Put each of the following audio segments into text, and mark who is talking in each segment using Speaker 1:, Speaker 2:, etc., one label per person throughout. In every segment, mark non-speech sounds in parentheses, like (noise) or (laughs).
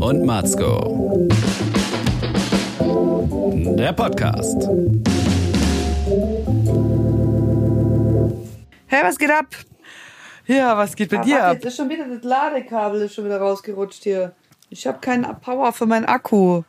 Speaker 1: und Matzko. Der Podcast.
Speaker 2: Hey, was geht ab?
Speaker 3: Ja, was geht bei
Speaker 2: Ah,
Speaker 3: dir ab?
Speaker 2: Jetzt ist schon wieder das Ladekabel ist schon wieder rausgerutscht hier. Ich habe keinen Power für meinen Akku.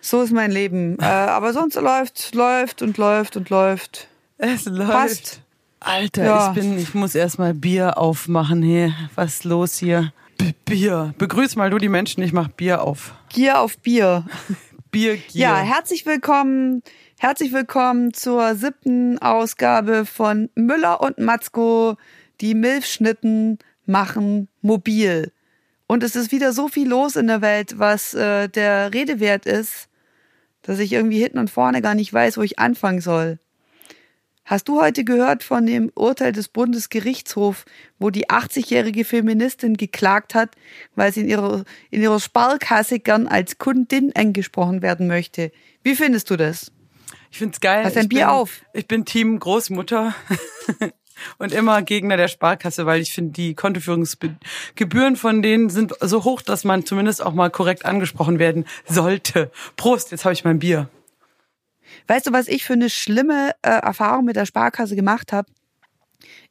Speaker 2: So ist mein Leben. (laughs) Äh, aber sonst läuft, läuft und läuft und läuft.
Speaker 3: Es läuft.
Speaker 2: Passt.
Speaker 3: Alter,
Speaker 2: Ja.
Speaker 3: ich bin, ich muss erstmal Bier aufmachen hier. Was ist los hier? B Bier. Begrüß mal du die Menschen, ich mach Bier auf.
Speaker 2: Gier auf Bier.
Speaker 3: Bier, Gier.
Speaker 2: Ja, herzlich willkommen. Herzlich willkommen zur siebten Ausgabe von Müller und Matzko. Die Milchschnitten machen mobil. Und es ist wieder so viel los in der Welt, was äh, der Rede wert ist, dass ich irgendwie hinten und vorne gar nicht weiß, wo ich anfangen soll. Hast du heute gehört von dem Urteil des Bundesgerichtshofs, wo die 80-jährige Feministin geklagt hat, weil sie in ihrer, in ihrer Sparkasse gern als Kundin angesprochen werden möchte? Wie findest du das?
Speaker 3: ich find's geil.
Speaker 2: Hast ein
Speaker 3: ich
Speaker 2: Bier
Speaker 3: bin,
Speaker 2: auf?
Speaker 3: Ich bin Team Großmutter. (laughs) Und immer Gegner der Sparkasse, weil ich finde, die Kontoführungsgebühren von denen sind so hoch, dass man zumindest auch mal korrekt angesprochen werden sollte. Prost, jetzt habe ich mein Bier.
Speaker 2: Weißt du, was ich für eine schlimme äh, Erfahrung mit der Sparkasse gemacht habe?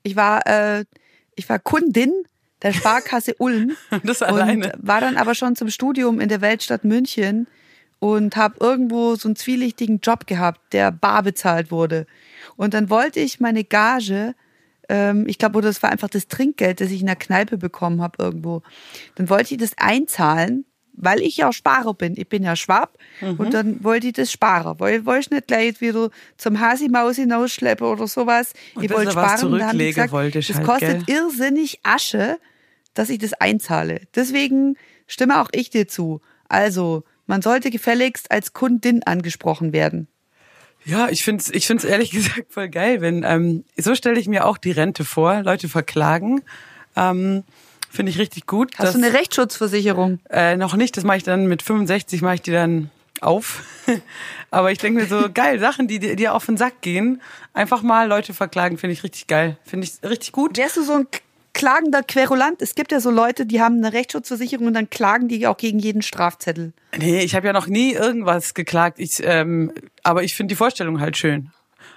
Speaker 2: Ich war, äh, ich war Kundin der Sparkasse Ulm (laughs)
Speaker 3: Das
Speaker 2: und
Speaker 3: alleine.
Speaker 2: war dann aber schon zum Studium in der Weltstadt München und habe irgendwo so einen zwielichtigen Job gehabt, der bar bezahlt wurde. Und dann wollte ich meine Gage, ähm, ich glaube, oder das war einfach das Trinkgeld, das ich in der Kneipe bekommen habe irgendwo. Dann wollte ich das einzahlen, weil ich ja Sparer bin. Ich bin ja Schwab
Speaker 3: Mhm.
Speaker 2: und dann wollte ich das sparen. Weil wollte ich nicht gleich wieder zum Hasi-Maus hinausschleppen oder sowas.
Speaker 3: Und
Speaker 2: ich wollte sparen
Speaker 3: zurücklegen
Speaker 2: gesagt,
Speaker 3: wollte ich
Speaker 2: das
Speaker 3: halt,
Speaker 2: kostet
Speaker 3: gell?
Speaker 2: irrsinnig Asche, dass ich das einzahle. Deswegen stimme auch ich dir zu. Also, man sollte gefälligst als Kundin angesprochen werden.
Speaker 3: Ja, ich find's, ich find's ehrlich (laughs) gesagt voll geil, wenn ähm, so stelle ich mir auch die Rente vor, Leute verklagen. Ähm, Finde ich richtig gut.
Speaker 2: Hast du eine Rechtsschutzversicherung?
Speaker 3: äh, noch nicht, das mache ich dann mit 65, mache ich die dann auf. (laughs) Aber ich denke mir so, geil, Sachen, die dir auf den Sack gehen, einfach mal Leute verklagen, finde ich richtig geil. Finde ich richtig gut.
Speaker 2: Wärst du so ein klagender Querulant? Es gibt ja so Leute, die haben eine Rechtsschutzversicherung und dann klagen die auch gegen jeden Strafzettel.
Speaker 3: Nee, ich habe ja noch nie irgendwas geklagt. Ich, ähm, aber ich finde die Vorstellung halt schön.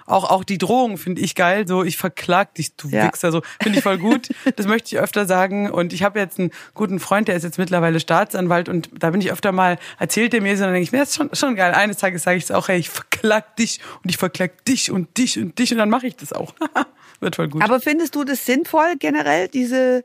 Speaker 3: Auch, auch die Drohung finde ich geil. So, ich verklag dich, du
Speaker 2: Ja.
Speaker 3: Wichser. So, finde ich voll gut. Das möchte ich öfter sagen. Und ich habe jetzt einen guten Freund, der ist jetzt mittlerweile Staatsanwalt. Und da bin ich öfter mal, erzählt er mir so, dann denke ich mir, das ist schon, schon geil. Eines Tages sage ich es auch, hey, ich verklag dich und ich verklag dich und dich und dich. Und dann mache ich das auch. (laughs) Wird voll gut.
Speaker 2: Aber findest du das sinnvoll generell, diese,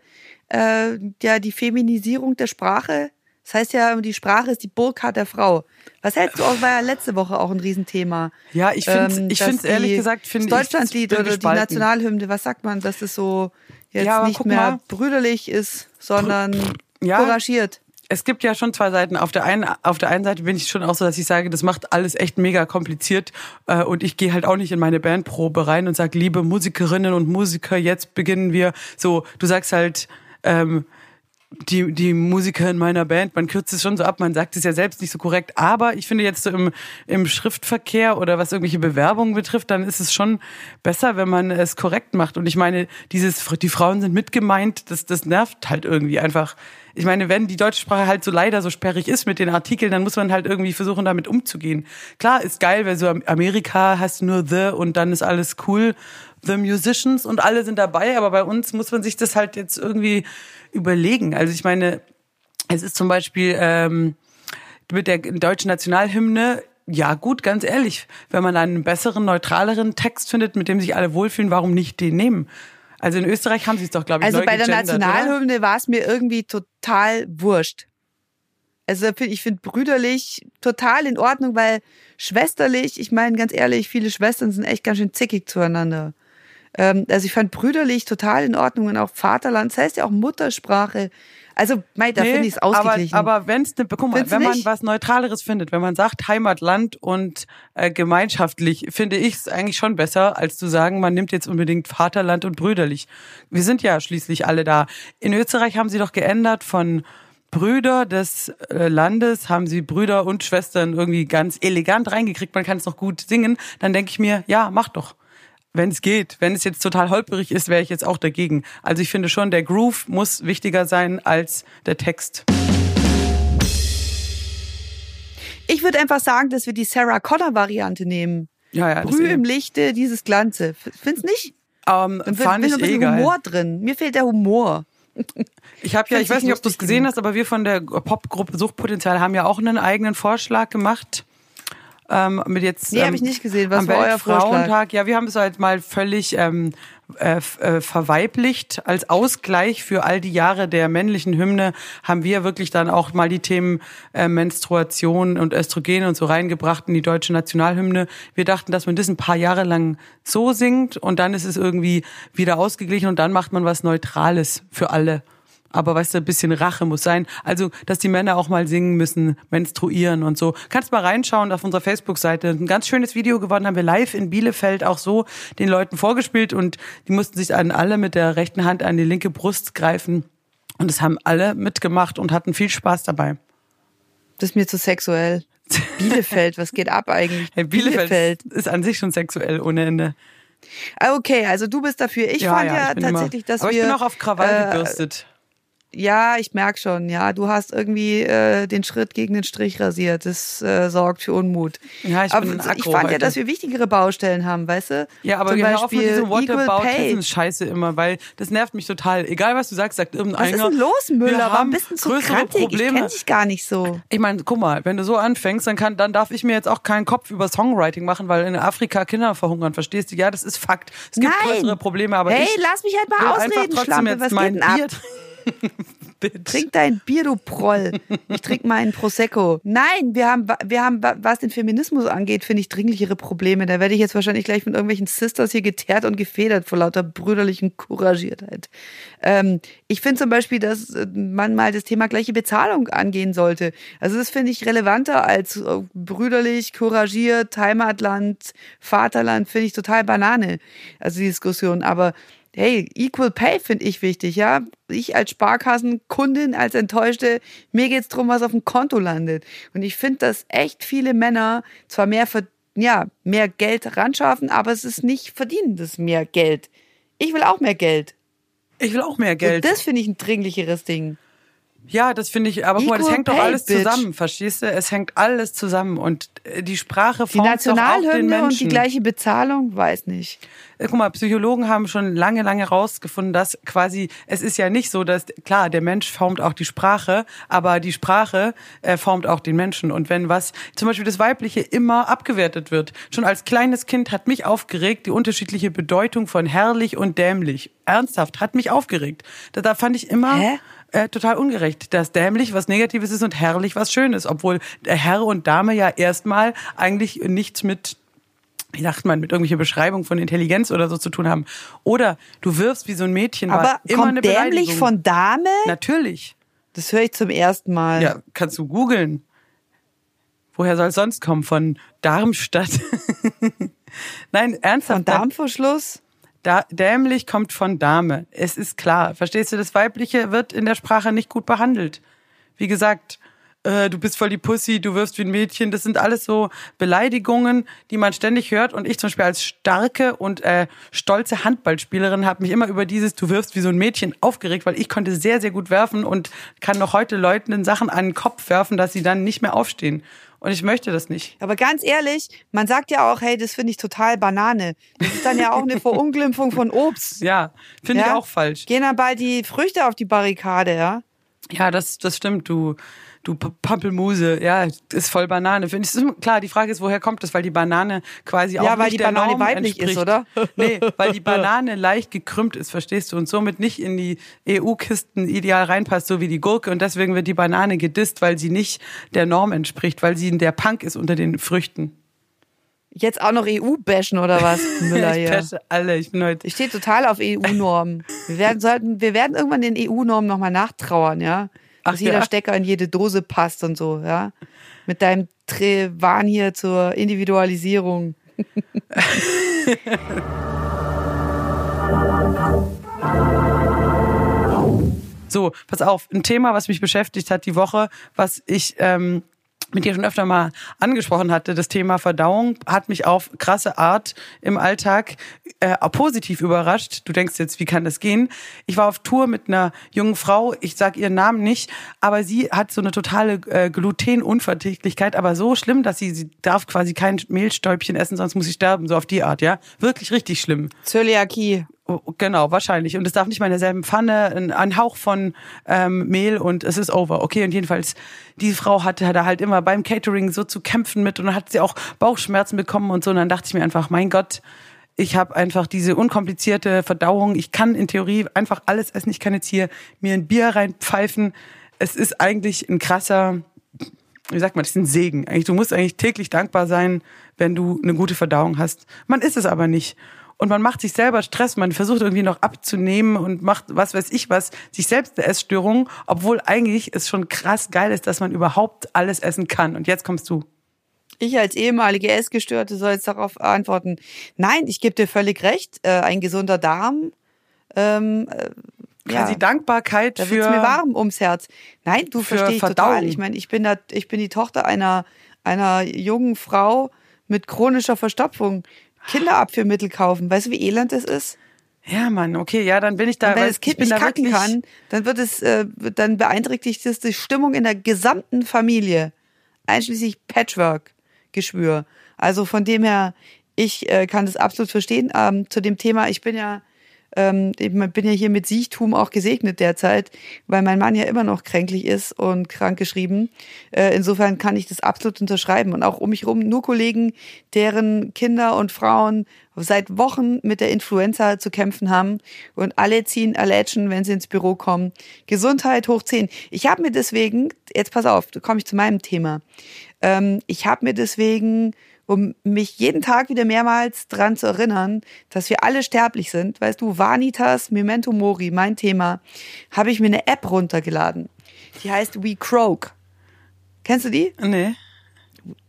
Speaker 2: äh, ja, die Feminisierung der Sprache? Das heißt ja, die Sprache ist die Burkhardt der Frau. Was hältst du auch, war ja letzte Woche auch ein Riesenthema.
Speaker 3: Ja, ich find's- ich
Speaker 2: dass
Speaker 3: find's ehrlich
Speaker 2: die-
Speaker 3: gesagt, finde
Speaker 2: das
Speaker 3: ich,
Speaker 2: Deutschlandlied
Speaker 3: bin
Speaker 2: oder die
Speaker 3: gespalten.
Speaker 2: Nationalhymne, was sagt man, dass es so jetzt
Speaker 3: Ja,
Speaker 2: nicht mehr
Speaker 3: mal.
Speaker 2: brüderlich ist, sondern
Speaker 3: Ja.
Speaker 2: couragiert.
Speaker 3: es gibt ja schon zwei Seiten. Auf der einen, auf der einen Seite bin ich schon auch so, dass ich sage, das macht alles echt mega kompliziert. Äh, und ich gehe halt auch nicht in meine Bandprobe rein und sage, liebe Musikerinnen und Musiker, jetzt beginnen wir. So, du sagst halt, ähm, die, die Musiker in meiner Band, man kürzt es schon so ab, man sagt es ja selbst nicht so korrekt, aber ich finde jetzt so im, im Schriftverkehr oder was irgendwelche Bewerbungen betrifft, dann ist es schon besser, wenn man es korrekt macht. Und ich meine, dieses, die Frauen sind mitgemeint, das, das nervt halt irgendwie einfach. Ich meine, wenn die deutsche Sprache halt so leider so sperrig ist mit den Artikeln, dann muss man halt irgendwie versuchen, damit umzugehen. Klar, ist geil, weil so Am- Amerika hast du nur The und dann ist alles cool. The Musicians und alle sind dabei, aber bei uns muss man sich das halt jetzt irgendwie überlegen. Also ich meine, es ist zum Beispiel ähm, mit der deutschen Nationalhymne, ja gut, ganz ehrlich, wenn man einen besseren, neutraleren Text findet, mit dem sich alle wohlfühlen, warum nicht den nehmen? Also in Österreich haben sie es doch, glaube ich,
Speaker 2: Also bei der
Speaker 3: gegendert?
Speaker 2: Nationalhymne war es mir irgendwie total wurscht. Also ich finde brüderlich total in Ordnung, weil schwesterlich, ich meine ganz ehrlich, viele Schwestern sind echt ganz schön zickig zueinander. Ähm, also ich fand brüderlich total in Ordnung und auch Vaterland, das heißt ja auch Muttersprache. Also, mei, da
Speaker 3: Nee,
Speaker 2: finde ich es ausgeglichen.
Speaker 3: Aber, aber wenn es ne, guck mal,
Speaker 2: Findest du
Speaker 3: wenn man
Speaker 2: nicht?
Speaker 3: was Neutraleres findet, wenn man sagt Heimatland und äh, gemeinschaftlich, finde ich es eigentlich schon besser, als zu sagen, man nimmt jetzt unbedingt Vaterland und brüderlich. Wir sind ja schließlich alle da. In Österreich haben sie doch geändert von Brüder des äh, Landes, haben sie Brüder und Schwestern irgendwie ganz elegant reingekriegt, man kann es noch gut singen. Dann denke ich mir, ja, mach doch. Wenn es geht. Wenn es jetzt total holperig ist, wäre ich jetzt auch dagegen. Also ich finde schon, der Groove muss wichtiger sein als der Text.
Speaker 2: Ich würde einfach sagen, dass wir die Sarah Connor Variante nehmen.
Speaker 3: Ja, ja,
Speaker 2: Brühe
Speaker 3: eh.
Speaker 2: im Lichte dieses Glanze. Findest nicht?
Speaker 3: Ähm,
Speaker 2: Dann
Speaker 3: fand ich
Speaker 2: ein
Speaker 3: eh
Speaker 2: bisschen
Speaker 3: geil.
Speaker 2: Humor drin. Mir fehlt der Humor. (laughs)
Speaker 3: Ich habe ja, ich weiß
Speaker 2: nicht
Speaker 3: ob du es gesehen
Speaker 2: genug.
Speaker 3: hast, aber wir von der Popgruppe Suchtpotenzial haben ja auch einen eigenen Vorschlag gemacht. Ähm, mit jetzt
Speaker 2: Nee,
Speaker 3: ähm,
Speaker 2: ich nicht gesehen. Was
Speaker 3: am
Speaker 2: war euer
Speaker 3: Weltfrauentag. Ja, wir haben es halt mal völlig ähm, äh, äh, verweiblicht als Ausgleich für all die Jahre der männlichen Hymne haben wir wirklich dann auch mal die Themen äh, Menstruation und Östrogen und so reingebracht in die deutsche Nationalhymne. Wir dachten, dass man das ein paar Jahre lang so singt und dann ist es irgendwie wieder ausgeglichen und dann macht man was Neutrales für alle. Aber weißt du, ein bisschen Rache muss sein. Also, dass die Männer auch mal singen müssen, menstruieren und so. Kannst mal reinschauen auf unserer Facebook-Seite. Ein ganz schönes Video geworden, haben wir live in Bielefeld auch so den Leuten vorgespielt und die mussten sich an alle mit der rechten Hand an die linke Brust greifen. Und es haben alle mitgemacht und hatten viel Spaß dabei.
Speaker 2: Das ist mir zu sexuell. Bielefeld, was geht ab eigentlich? (laughs)
Speaker 3: Hey, Bielefeld, ist an sich schon sexuell ohne Ende.
Speaker 2: Ah, Okay, also du bist dafür. Ich fand ja,
Speaker 3: bin
Speaker 2: tatsächlich,
Speaker 3: immer,
Speaker 2: dass
Speaker 3: aber
Speaker 2: wir.
Speaker 3: ich bin auch auf Krawall
Speaker 2: äh,
Speaker 3: gebürstet.
Speaker 2: Ja, ich merk schon. Ja, du hast irgendwie äh, den Schritt gegen den Strich rasiert. Das äh, sorgt für Unmut.
Speaker 3: Ja, ich
Speaker 2: aber
Speaker 3: bin
Speaker 2: ich fand ja,
Speaker 3: heute.
Speaker 2: dass wir wichtigere Baustellen haben, weißt du?
Speaker 3: Ja, aber
Speaker 2: Zum
Speaker 3: auf mit
Speaker 2: Beispiel
Speaker 3: diesem
Speaker 2: Equal Pay.
Speaker 3: Whataboutism-Scheiße immer, weil das nervt mich total. Egal, was du sagst, sagt
Speaker 2: Was
Speaker 3: irgendeiner.
Speaker 2: ist denn los,
Speaker 3: wir
Speaker 2: Müller? Warum
Speaker 3: haben
Speaker 2: bist du so
Speaker 3: größere
Speaker 2: krantig? Ich
Speaker 3: Probleme.
Speaker 2: kenn dich gar nicht so.
Speaker 3: Ich meine, guck mal, wenn du so anfängst, dann kann, dann darf ich mir jetzt auch keinen Kopf über Songwriting machen, weil in Afrika Kinder verhungern, verstehst du? Ja, das ist Fakt. Es gibt
Speaker 2: Nein.
Speaker 3: größere Probleme, aber
Speaker 2: hey,
Speaker 3: ich
Speaker 2: lass mich halt mal ausreden, Schlampe. Was
Speaker 3: mein
Speaker 2: geht denn ab? (laughs) Trink dein Bier, du Proll. Ich trinke meinen Prosecco. Nein, wir haben, wir haben, was den Feminismus angeht, finde ich dringlichere Probleme. Da werde ich jetzt wahrscheinlich gleich mit irgendwelchen Sisters hier geteert und gefedert vor lauter brüderlichen Couragiertheit. Ähm, ich finde zum Beispiel, dass äh, man mal das Thema gleiche Bezahlung angehen sollte. Also das finde ich relevanter als äh, brüderlich, couragiert, Heimatland, Vaterland, finde ich total Banane. Also die Diskussion. Aber hey, Equal Pay finde ich wichtig, ja. Ich als Sparkassenkundin, als Enttäuschte, mir geht's drum, was auf dem Konto landet. Und ich finde, dass echt viele Männer zwar mehr, ja, mehr Geld ranschaffen, aber es ist nicht verdienendes mehr Geld. Ich will auch mehr Geld.
Speaker 3: Ich will auch mehr Geld.
Speaker 2: Und das finde ich ein dringlicheres Ding.
Speaker 3: Ja, das finde ich, aber guck mal, das hängt doch alles
Speaker 2: bitch.
Speaker 3: zusammen, verstehst du? Es hängt alles zusammen und äh, die Sprache
Speaker 2: Die
Speaker 3: formt doch auch den
Speaker 2: Nationalhymne und die
Speaker 3: Menschen.
Speaker 2: gleiche Bezahlung, weiß nicht.
Speaker 3: Äh, Guck mal, Psychologen haben schon lange, lange rausgefunden, dass quasi, es ist ja nicht so, dass, klar, der Mensch formt auch die Sprache, aber die Sprache äh, formt auch den Menschen. Und wenn was, zum Beispiel das Weibliche immer abgewertet wird. Schon als kleines Kind hat mich aufgeregt, die unterschiedliche Bedeutung von herrlich und dämlich. Ernsthaft, hat mich aufgeregt. Da, da fand ich immer...
Speaker 2: Hä?
Speaker 3: Äh, total ungerecht, dass dämlich was Negatives ist und herrlich was Schönes, obwohl Herr und Dame ja erstmal eigentlich nichts mit wie sagt man, mit irgendwelcher Beschreibung von Intelligenz oder so zu tun haben. Oder du wirfst wie so ein Mädchen,
Speaker 2: Aber
Speaker 3: immer eine
Speaker 2: kommt dämlich
Speaker 3: Beleidigung.
Speaker 2: von Dame?
Speaker 3: Natürlich.
Speaker 2: Das höre ich zum ersten Mal.
Speaker 3: Ja, kannst du googeln. Woher soll es sonst kommen? Von Darmstadt. (laughs) Nein, ernsthaft.
Speaker 2: Von Darmverschluss?
Speaker 3: Da, dämlich kommt von Dame. Es ist klar. Verstehst du, das Weibliche wird in der Sprache nicht gut behandelt. Wie gesagt, äh, du bist voll die Pussy, du wirfst wie ein Mädchen. Das sind alles so Beleidigungen, die man ständig hört. Und ich zum Beispiel als starke und äh, stolze Handballspielerin habe mich immer über dieses Du wirfst wie so ein Mädchen aufgeregt, weil ich konnte sehr, sehr gut werfen und kann noch heute Leuten in Sachen an den Kopf werfen, dass sie dann nicht mehr aufstehen. Und ich möchte das nicht.
Speaker 2: Aber ganz ehrlich, man sagt ja auch, hey, das finde ich total Banane. Das ist dann ja auch eine (laughs) Verunglimpfung von Obst.
Speaker 3: Ja, finde ich
Speaker 2: Ja?
Speaker 3: auch falsch.
Speaker 2: Gehen dann bald die Früchte auf die Barrikade, ja?
Speaker 3: Ja, das, das stimmt, du, du Pampelmuse. Ja, ist voll Banane. Finde ich, ist- klar, die Frage ist, woher kommt das? Weil die Banane quasi auch
Speaker 2: Ja, weil
Speaker 3: nicht
Speaker 2: die
Speaker 3: der
Speaker 2: Banane
Speaker 3: Norm
Speaker 2: weiblich
Speaker 3: entspricht.
Speaker 2: ist, oder? (laughs)
Speaker 3: Nee, weil die (laughs) Banane leicht gekrümmt ist, verstehst du? Und somit nicht in die EU-Kisten ideal reinpasst, so wie die Gurke. Und deswegen wird die Banane gedisst, weil sie nicht der Norm entspricht, weil sie der Punk ist unter den Früchten.
Speaker 2: Jetzt auch noch EU bashen oder was, (laughs) Müller
Speaker 3: ich
Speaker 2: hier?
Speaker 3: pesche alle. Ich bin heute.
Speaker 2: Ich stehe total auf EU-Normen. Wir werden, sollten, wir werden irgendwann den EU-Normen nochmal nachtrauern, ja? Dass
Speaker 3: Ach
Speaker 2: jeder
Speaker 3: ja?
Speaker 2: Stecker in jede Dose passt und so, ja? Mit deinem Trevan hier zur Individualisierung. (laughs)
Speaker 3: So, pass auf, ein Thema, was mich beschäftigt hat die Woche, was ich ähm, mit dir schon öfter mal angesprochen hatte, das Thema Verdauung hat mich auf krasse Art im Alltag äh, positiv überrascht. Du denkst jetzt, wie kann das gehen? Ich war auf Tour mit einer jungen Frau, ich sag ihren Namen nicht, aber sie hat so eine totale äh, Glutenunverträglichkeit, aber so schlimm, dass sie, sie darf quasi kein Mehlstäubchen essen, sonst muss sie sterben, so auf die Art, ja? Wirklich richtig schlimm.
Speaker 2: Zöliakie.
Speaker 3: Oh, Genau, wahrscheinlich. Und es darf nicht mal in derselben Pfanne, ein, ein Hauch von ähm, Mehl und es ist over. Okay, und jedenfalls, die Frau hatte da halt immer beim Catering so zu kämpfen mit und dann hat sie auch Bauchschmerzen bekommen und so. Und dann dachte ich mir einfach, mein Gott, ich habe einfach diese unkomplizierte Verdauung. Ich kann in Theorie einfach alles essen. Ich kann jetzt hier mir ein Bier reinpfeifen. Es ist eigentlich ein krasser, wie sagt man, das ist ein Segen. Eigentlich, du musst eigentlich täglich dankbar sein, wenn du eine gute Verdauung hast. Man ist es aber nicht. Und man macht sich selber Stress, man versucht irgendwie noch abzunehmen und macht was weiß ich was, sich selbst eine Essstörung, obwohl eigentlich es schon krass geil ist, dass man überhaupt alles essen kann. Und jetzt kommst du.
Speaker 2: Ich als ehemalige Essgestörte soll jetzt darauf antworten. Nein, ich gebe dir völlig recht. Äh, ein gesunder Darm. Ähm, äh,
Speaker 3: Quasi Dankbarkeit
Speaker 2: da
Speaker 3: für.
Speaker 2: wird's mir warm ums Herz. Nein, du verstehst
Speaker 3: Verdauung.
Speaker 2: total. Ich meine, ich bin da, ich bin die Tochter einer einer jungen Frau mit chronischer Verstopfung. Kinderabführmittel kaufen. Weißt du, wie elend das ist?
Speaker 3: Ja, Mann, okay, ja, dann bin ich da.
Speaker 2: Und wenn das Kind nicht
Speaker 3: da
Speaker 2: kacken kann, dann wird es, äh, dann beeinträchtigt es die Stimmung in der gesamten Familie, einschließlich Patchwork-Geschwür. Also von dem her, ich äh, kann das absolut verstehen. Ähm, zu dem Thema, ich bin ja, ähm, ich bin ja hier mit Siechtum auch gesegnet derzeit, weil mein Mann ja immer noch kränklich ist und krankgeschrieben. Äh, insofern kann ich das absolut unterschreiben. Und auch um mich rum nur Kollegen, deren Kinder und Frauen seit Wochen mit der Influenza zu kämpfen haben und alle ziehen Allergen, wenn sie ins Büro kommen. Gesundheit hoch 10. Ich habe mir deswegen, jetzt pass auf, da komme ich zu meinem Thema. Ähm, ich habe mir deswegen, um mich jeden Tag wieder mehrmals dran zu erinnern, dass wir alle sterblich sind, weißt du, Vanitas Memento Mori, mein Thema, habe ich mir eine App runtergeladen. Die heißt We Croak. Kennst du die?
Speaker 3: Nee.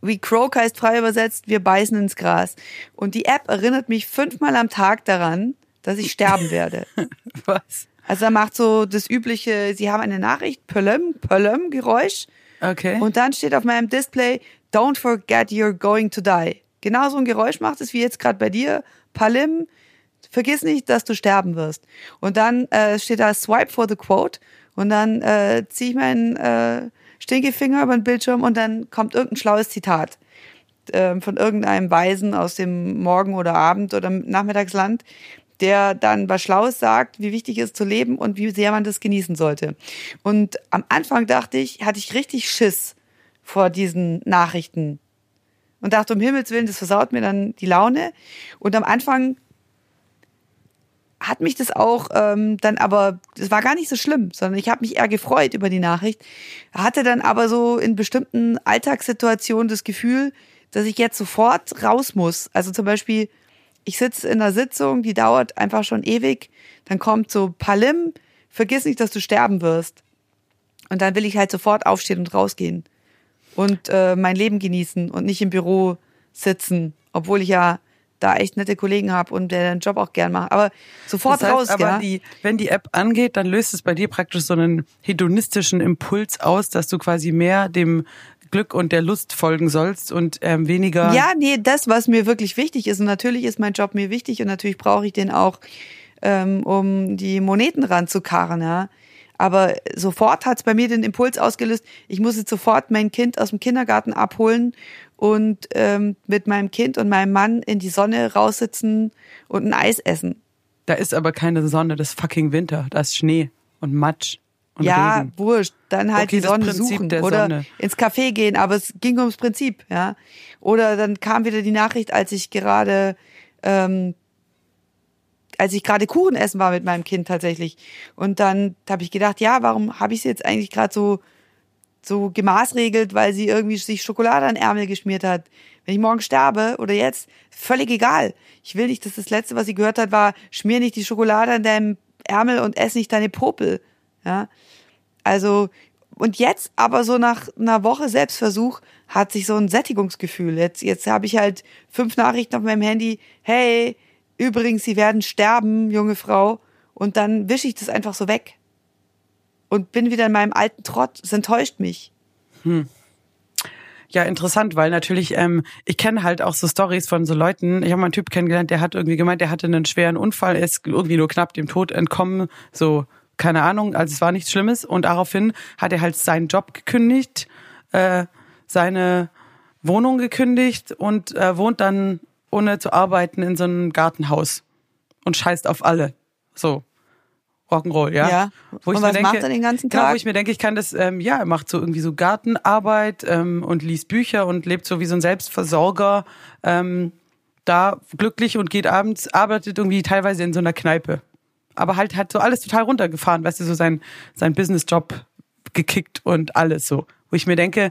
Speaker 2: We Croak heißt frei übersetzt, wir beißen ins Gras. Und die App erinnert mich fünfmal am Tag daran, dass ich sterben werde. (laughs)
Speaker 3: Was?
Speaker 2: Also er macht so das übliche, sie haben eine Nachricht, Pölöm, Pölöm Geräusch.
Speaker 3: Okay.
Speaker 2: Und dann steht auf meinem Display, don't forget you're going to die. Genau so ein Geräusch macht es wie jetzt gerade bei dir. Palim, vergiss nicht, dass du sterben wirst. Und dann äh, steht da Swipe for the Quote und dann äh, ziehe ich meinen äh, Stinkefinger über den Bildschirm und dann kommt irgendein schlaues Zitat ähm, von irgendeinem Weisen aus dem Morgen- oder Abend- oder Nachmittagsland, der dann was Schlaues sagt, wie wichtig es ist zu leben und wie sehr man das genießen sollte. Und am Anfang dachte ich, hatte ich richtig Schiss vor diesen Nachrichten und dachte, um Himmels Willen, das versaut mir dann die Laune. Und am Anfang hat mich das auch ähm, dann aber, das war gar nicht so schlimm, sondern ich habe mich eher gefreut über die Nachricht. Hatte dann aber so in bestimmten Alltagssituationen das Gefühl, dass ich jetzt sofort raus muss. Also zum Beispiel, ich sitze in einer Sitzung, die dauert einfach schon ewig, dann kommt so Palim, vergiss nicht, dass du sterben wirst. Und dann will ich halt sofort aufstehen und rausgehen und äh, mein Leben genießen und nicht im Büro sitzen, obwohl ich ja da echt nette Kollegen habe und der den Job auch gern macht. Aber sofort
Speaker 3: Das heißt
Speaker 2: raus,
Speaker 3: aber,
Speaker 2: ja.
Speaker 3: die, wenn die App angeht, dann löst es bei dir praktisch so einen hedonistischen Impuls aus, dass du quasi mehr dem Glück und der Lust folgen sollst und ähm, weniger.
Speaker 2: Ja, nee, das, was mir wirklich wichtig ist. Und natürlich ist mein Job mir wichtig und natürlich brauche ich den auch, ähm, um die Moneten ranzukarren, ja. Aber sofort hat's bei mir den Impuls ausgelöst, ich muss jetzt sofort mein Kind aus dem Kindergarten abholen und ähm, mit meinem Kind und meinem Mann in die Sonne raussitzen und ein Eis essen.
Speaker 3: Da ist aber keine Sonne, das ist fucking Winter. Da ist Schnee und Matsch und
Speaker 2: ja,
Speaker 3: Regen.
Speaker 2: wurscht. Dann halt
Speaker 3: Okay,
Speaker 2: die Sonne suchen
Speaker 3: der
Speaker 2: oder
Speaker 3: Sonne.
Speaker 2: ins Café gehen, aber es ging ums Prinzip, ja. Oder dann kam wieder die Nachricht, als ich gerade, ähm, als ich gerade Kuchen essen war mit meinem Kind tatsächlich. Und dann habe ich gedacht, ja, warum habe ich sie jetzt eigentlich gerade so so gemaßregelt, weil sie irgendwie sich Schokolade an Ärmel geschmiert hat. Wenn ich morgen sterbe oder jetzt, völlig egal. Ich will nicht, dass das Letzte, was sie gehört hat, war, schmier nicht die Schokolade an deinem Ärmel und ess nicht deine Popel. Ja. Also, und jetzt aber so nach einer Woche Selbstversuch hat sich so ein Sättigungsgefühl. Jetzt, jetzt habe ich halt fünf Nachrichten auf meinem Handy. Hey, übrigens, sie werden sterben, junge Frau. Und dann wische ich das einfach so weg. Und bin wieder in meinem alten Trott. Es enttäuscht mich.
Speaker 3: ja interessant, weil natürlich, ähm, ich kenne halt auch so Stories von so Leuten. Ich habe mal einen Typ kennengelernt, der hat irgendwie gemeint, der hatte einen schweren Unfall, ist irgendwie nur knapp dem Tod entkommen, so keine Ahnung, also es war nichts Schlimmes. Und daraufhin hat er halt seinen Job gekündigt, äh, seine Wohnung gekündigt und äh, wohnt dann ohne zu arbeiten in so einem Gartenhaus und scheißt auf alle. So. Rock'n'Roll, ja.
Speaker 2: Ja.
Speaker 3: Wo ich
Speaker 2: Und
Speaker 3: mir
Speaker 2: was
Speaker 3: denke,
Speaker 2: macht er den ganzen
Speaker 3: Genau,
Speaker 2: Tag?
Speaker 3: wo ich mir denke, ich kann das, ähm, ja, er macht so irgendwie so Gartenarbeit ähm, und liest Bücher und lebt so wie so ein Selbstversorger ähm, da glücklich und geht abends, arbeitet irgendwie teilweise in so einer Kneipe. Aber halt hat so alles total runtergefahren, weißt du, so sein, sein Businessjob gekickt und alles so. Wo ich mir denke,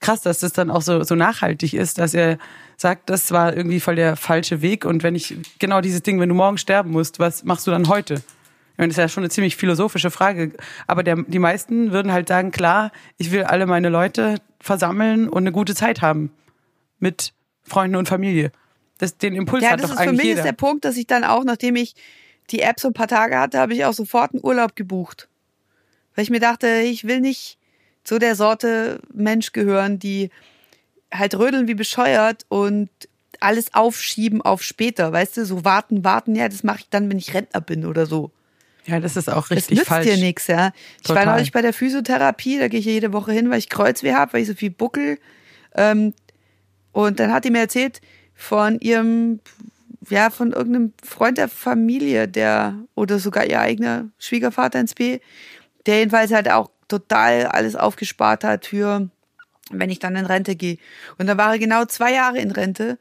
Speaker 3: krass, dass das dann auch so, so nachhaltig ist, dass er sagt, das war irgendwie voll der falsche Weg und wenn ich, genau dieses Ding, wenn du morgen sterben musst, was machst du dann heute? Ich meine, das ist ja schon eine ziemlich philosophische Frage. Aber der, die meisten würden halt sagen, klar, ich will alle meine Leute versammeln und eine gute Zeit haben. Mit Freunden und Familie. Das, den Impuls
Speaker 2: Ja,
Speaker 3: hat
Speaker 2: das
Speaker 3: doch
Speaker 2: ist für
Speaker 3: eigentlich
Speaker 2: mich
Speaker 3: jeder.
Speaker 2: ist der Punkt, dass ich dann auch, nachdem ich die App so ein paar Tage hatte, habe ich auch sofort einen Urlaub gebucht. Weil ich mir dachte, ich will nicht zu der Sorte Mensch gehören, die halt rödeln wie bescheuert und alles aufschieben auf später, weißt du, so warten, warten, ja, das mache ich dann, wenn ich Rentner bin oder so.
Speaker 3: ja, das ist auch
Speaker 2: Das
Speaker 3: richtig
Speaker 2: nützt
Speaker 3: falsch.
Speaker 2: dir nichts, ja. Ich
Speaker 3: Total.
Speaker 2: war neulich bei der Physiotherapie, da gehe ich ja jede Woche hin, weil ich Kreuzweh habe, weil ich so viel buckel. Ähm, und dann hat die mir erzählt von ihrem, ja, von irgendeinem Freund der Familie, der, oder sogar ihr eigener Schwiegervater ins B, der jedenfalls halt auch total alles aufgespart hat für, wenn ich dann in Rente gehe. Und dann war er genau zwei Jahre in Rente